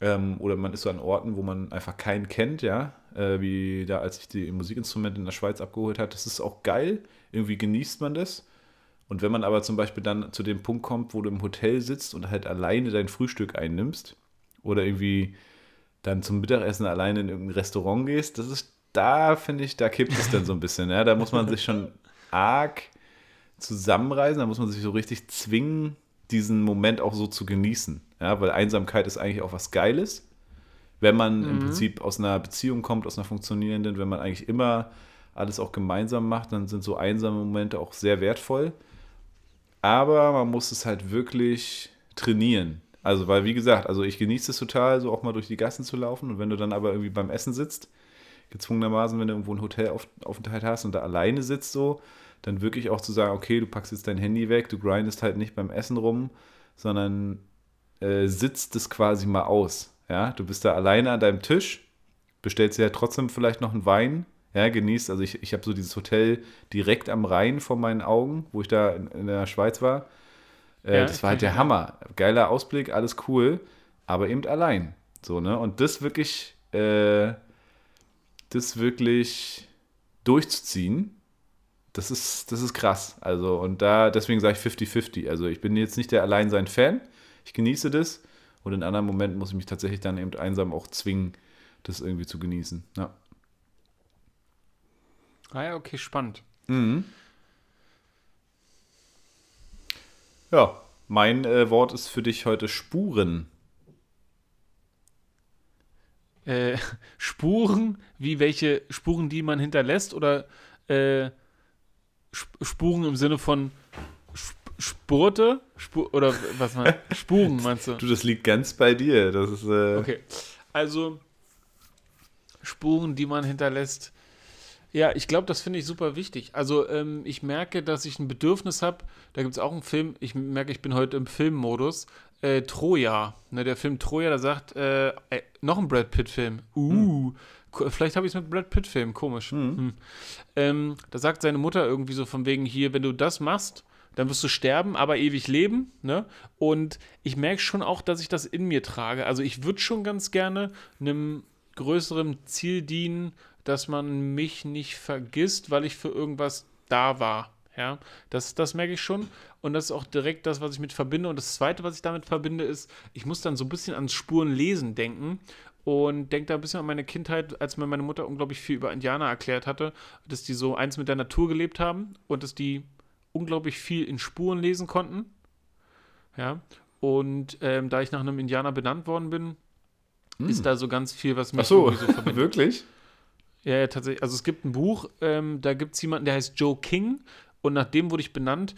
Ähm, oder man ist so an Orten, wo man einfach keinen kennt, ja. Äh, wie da, als ich die Musikinstrumente in der Schweiz abgeholt habe. Das ist auch geil. Irgendwie genießt man das. Und wenn man aber zum Beispiel dann zu dem Punkt kommt, wo du im Hotel sitzt und halt alleine dein Frühstück einnimmst oder irgendwie dann zum Mittagessen alleine in irgendein Restaurant gehst, das ist, da finde ich, da kippt es dann so ein bisschen. Ja? Da muss man sich schon arg zusammenreißen, da muss man sich so richtig zwingen, diesen Moment auch so zu genießen. Ja? Weil Einsamkeit ist eigentlich auch was Geiles. Wenn man im Prinzip aus einer Beziehung kommt, aus einer funktionierenden, wenn man eigentlich immer alles auch gemeinsam macht, dann sind so einsame Momente auch sehr wertvoll. Aber man muss es halt wirklich trainieren. Also, weil, wie gesagt, also ich genieße es total, so auch mal durch die Gassen zu laufen. Und wenn du dann aber irgendwie beim Essen sitzt, gezwungenermaßen, wenn du irgendwo einen Hotelaufenthalt hast und da alleine sitzt, so, dann wirklich auch zu sagen, okay, du packst jetzt dein Handy weg, du grindest halt nicht beim Essen rum, sondern äh, sitzt es quasi mal aus. Ja, du bist da alleine an deinem Tisch, bestellst dir ja trotzdem vielleicht noch einen Wein, ja, genießt. Also ich, ich habe so dieses Hotel direkt am Rhein vor meinen Augen, wo ich da in, in der Schweiz war. Äh, Ja, das war halt der Hammer. Geiler Ausblick, alles cool, aber eben allein. So, ne? Und das wirklich, äh, das wirklich durchzuziehen, das ist, das ist krass. Also, und da, deswegen sage ich 50-50. Also, ich bin jetzt nicht der Alleinsein-Fan. Ich genieße das. Und in anderen Momenten muss ich mich tatsächlich dann eben einsam auch zwingen, das irgendwie zu genießen. Ja. Ah ja, okay, spannend. Mhm. Ja, mein äh, Wort ist für dich heute Spuren. Äh, Spuren, wie welche Spuren, die man hinterlässt oder äh, Sp- Spuren im Sinne von Sp Spurte? Spur oder was man? Spuren meinst du? Du, das liegt ganz bei dir. Das ist, äh, Okay. Also Spuren, die man hinterlässt. Ja, ich glaube, das finde ich super wichtig. Also ähm, ich merke, dass ich ein Bedürfnis habe. Da gibt es auch einen Film. Ich merke, ich bin heute im Filmmodus. Äh, Troja. Ne, der Film Troja, da sagt äh, äh, noch ein Brad Pitt-Film. Uh. ko- Vielleicht habe ich es mit Brad Pitt-Film. Komisch. Hm. Ähm, da sagt seine Mutter irgendwie so von wegen hier, wenn du das machst, dann wirst du sterben, aber ewig leben. Ne? Und ich merke schon auch, dass ich das in mir trage. Also ich würde schon ganz gerne einem größeren Ziel dienen, dass man mich nicht vergisst, weil ich für irgendwas da war. Ja, das, das merke ich schon. Und das ist auch direkt das, was ich mit verbinde. Und das Zweite, was ich damit verbinde, ist, ich muss dann so ein bisschen ans Spurenlesen denken und denke da ein bisschen an meine Kindheit, als mir meine Mutter unglaublich viel über Indianer erklärt hatte, dass die so eins mit der Natur gelebt haben und dass die unglaublich viel in Spuren lesen konnten. Ja, und ähm, da ich nach einem Indianer benannt worden bin, ist da so ganz viel, was mich Ach so, so verbindet. wirklich? Ja, ja, tatsächlich. Also es gibt ein Buch, ähm, da gibt es jemanden, der heißt Joe King und nach dem wurde ich benannt.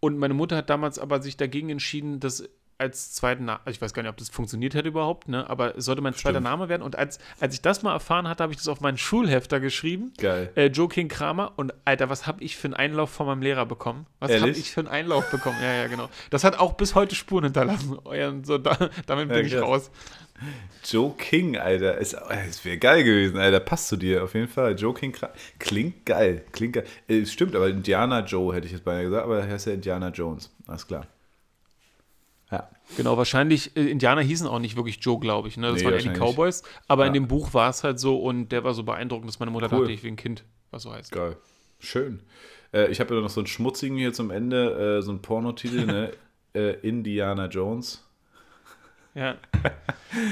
und meine Mutter hat damals aber sich dagegen entschieden, das als zweiten Namen, ich weiß gar nicht, ob das funktioniert hätte überhaupt, ne? aber es sollte mein zweiter Name werden. Und als, als ich das mal erfahren hatte, habe ich das auf meinen Schulhefter geschrieben. Geil. Äh, Joe King Kramer. Und Alter, was habe ich für einen Einlauf von meinem Lehrer bekommen? Was habe ich für einen Einlauf bekommen? Ja, ja, genau. Das hat auch bis heute Spuren hinterlassen. So, da, damit bin ja, ich raus. Joe King, Alter. Es, es wäre geil gewesen, Alter. Passt zu dir auf jeden Fall. Joe King klingt geil. Klingt geil. Äh, stimmt, aber Indiana Joe hätte ich jetzt beinahe gesagt, aber er heißt ja Indiana Jones. Alles klar. Ja. Genau, wahrscheinlich, äh, Indianer hießen auch nicht wirklich Joe, glaube ich. Ne? Das nee, waren ja die Cowboys. Aber ja. in dem Buch war es halt so und der war so beeindruckend, dass meine Mutter cool. dachte, ich wie ein Kind, was so heißt. Geil. Schön. Äh, ich habe ja noch so einen schmutzigen hier zum Ende, äh, so einen Pornotitel, ne? Äh, Indiana Jones. Ja.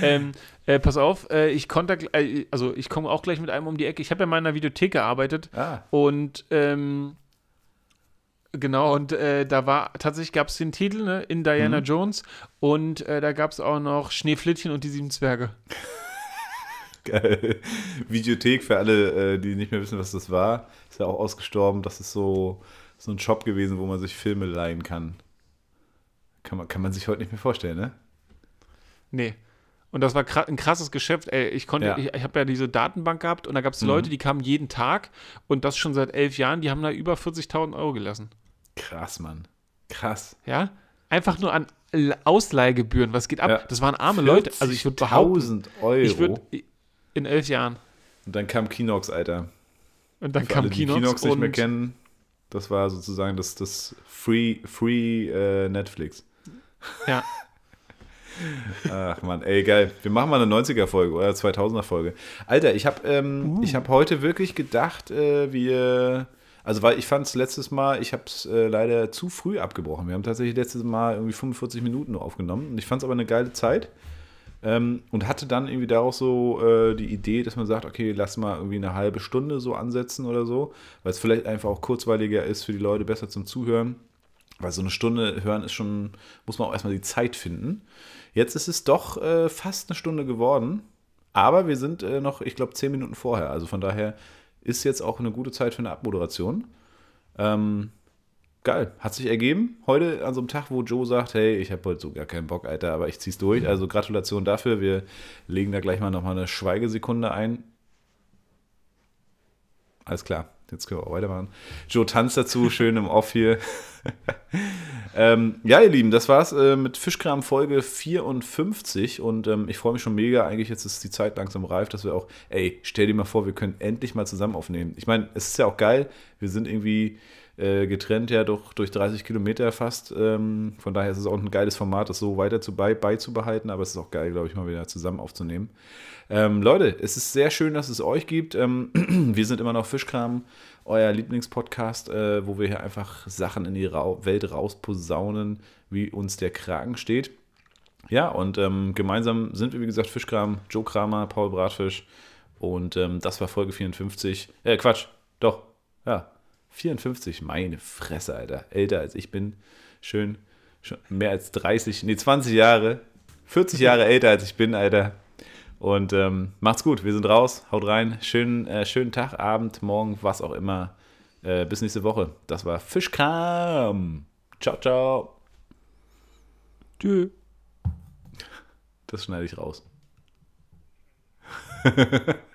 ähm, äh, pass auf, äh, ich konnte, äh, also ich komme auch gleich mit einem um die Ecke. Ich habe ja mal in einer Videothek gearbeitet ah. und ähm, genau, und äh, da war tatsächlich gab es den Titel, ne, in Diana mhm. Jones und äh, da gab es auch noch Schneeflittchen und die sieben Zwerge. Geil. Videothek für alle, äh, die nicht mehr wissen, was das war, ist ja auch ausgestorben. Das ist so, so ein Shop gewesen, wo man sich Filme leihen kann. Kann man, kann man sich heute nicht mehr vorstellen, ne? Nee. Und das war ein krasses Geschäft. Ey, ich konnte, ja. ich, ich habe ja diese Datenbank gehabt und da gab es mhm. Leute, die kamen jeden Tag und das schon seit elf Jahren, die haben da über 40.000 Euro gelassen. Krass, Mann. Krass. Ja? Einfach nur an Ausleihgebühren. Was geht ab? Ja. Das waren arme Leute. Also ich würde behaupten. 1000 Euro. Ich würde in elf Jahren. Und dann kam Kinox, Alter. Und dann Für kam alle, Kinox. Die Kinox nicht mehr kennen, das war sozusagen das, das Free, Free äh, Netflix. Ja. Ach man, ey, geil. Wir machen mal eine 90er-Folge oder 2000er-Folge. Alter, ich habe ähm, uh. hab heute wirklich gedacht, äh, wir. Also, weil ich fand es letztes Mal, ich habe es äh, leider zu früh abgebrochen. Wir haben tatsächlich letztes Mal irgendwie 45 Minuten nur aufgenommen. Und ich fand es aber eine geile Zeit. Ähm, und hatte dann irgendwie daraus so äh, die Idee, dass man sagt, okay, lass mal irgendwie eine halbe Stunde so ansetzen oder so, weil es vielleicht einfach auch kurzweiliger ist für die Leute, besser zum Zuhören. Weil so eine Stunde hören ist schon, muss man auch erstmal die Zeit finden. Jetzt ist es doch äh, fast eine Stunde geworden, aber wir sind äh, noch, ich glaube, zehn Minuten vorher. Also von daher ist jetzt auch eine gute Zeit für eine Abmoderation. Ähm, geil, hat sich ergeben. Heute an so einem Tag, wo Joe sagt, hey, ich habe heute so gar keinen Bock, Alter, aber ich zieh's durch. Also Gratulation dafür. Wir legen da gleich mal nochmal eine Schweigesekunde ein. Alles klar. Jetzt können wir auch weitermachen. Joe tanzt dazu, schön im Off hier. ähm, ja, ihr Lieben, das war's äh, mit Fischkram Folge 54 und ähm, ich freue mich schon mega. Eigentlich jetzt ist die Zeit langsam reif, dass wir auch, ey, stell dir mal vor, wir können endlich mal zusammen aufnehmen. Ich meine, es ist ja auch geil. Wir sind irgendwie äh, getrennt ja doch durch 30 Kilometer fast. Ähm, von daher ist es auch ein geiles Format, das so weiter zu bei, beizubehalten, aber es ist auch geil, glaube ich, mal wieder zusammen aufzunehmen. Ähm, Leute, es ist sehr schön, dass es euch gibt. Ähm, wir sind immer noch Fischkram, euer Lieblingspodcast, äh, wo wir hier einfach Sachen in die Ra Welt rausposaunen, wie uns der Kragen steht. Ja, und ähm, gemeinsam sind wir, wie gesagt, Fischkram, Joe Kramer, Paul Bratfisch. Und ähm, das war Folge 54. Äh, Quatsch, doch, ja, 54, meine Fresse, Alter. Älter als ich bin. Schön, schon mehr als 30, nee, 20 Jahre. 40 Jahre älter als ich bin, Alter. Und ähm, macht's gut, wir sind raus, haut rein. Schönen, äh, schönen Tag, Abend, Morgen, was auch immer. Äh, bis nächste Woche. Das war Fischkram. Ciao, ciao. Tschüss. Das schneide ich raus.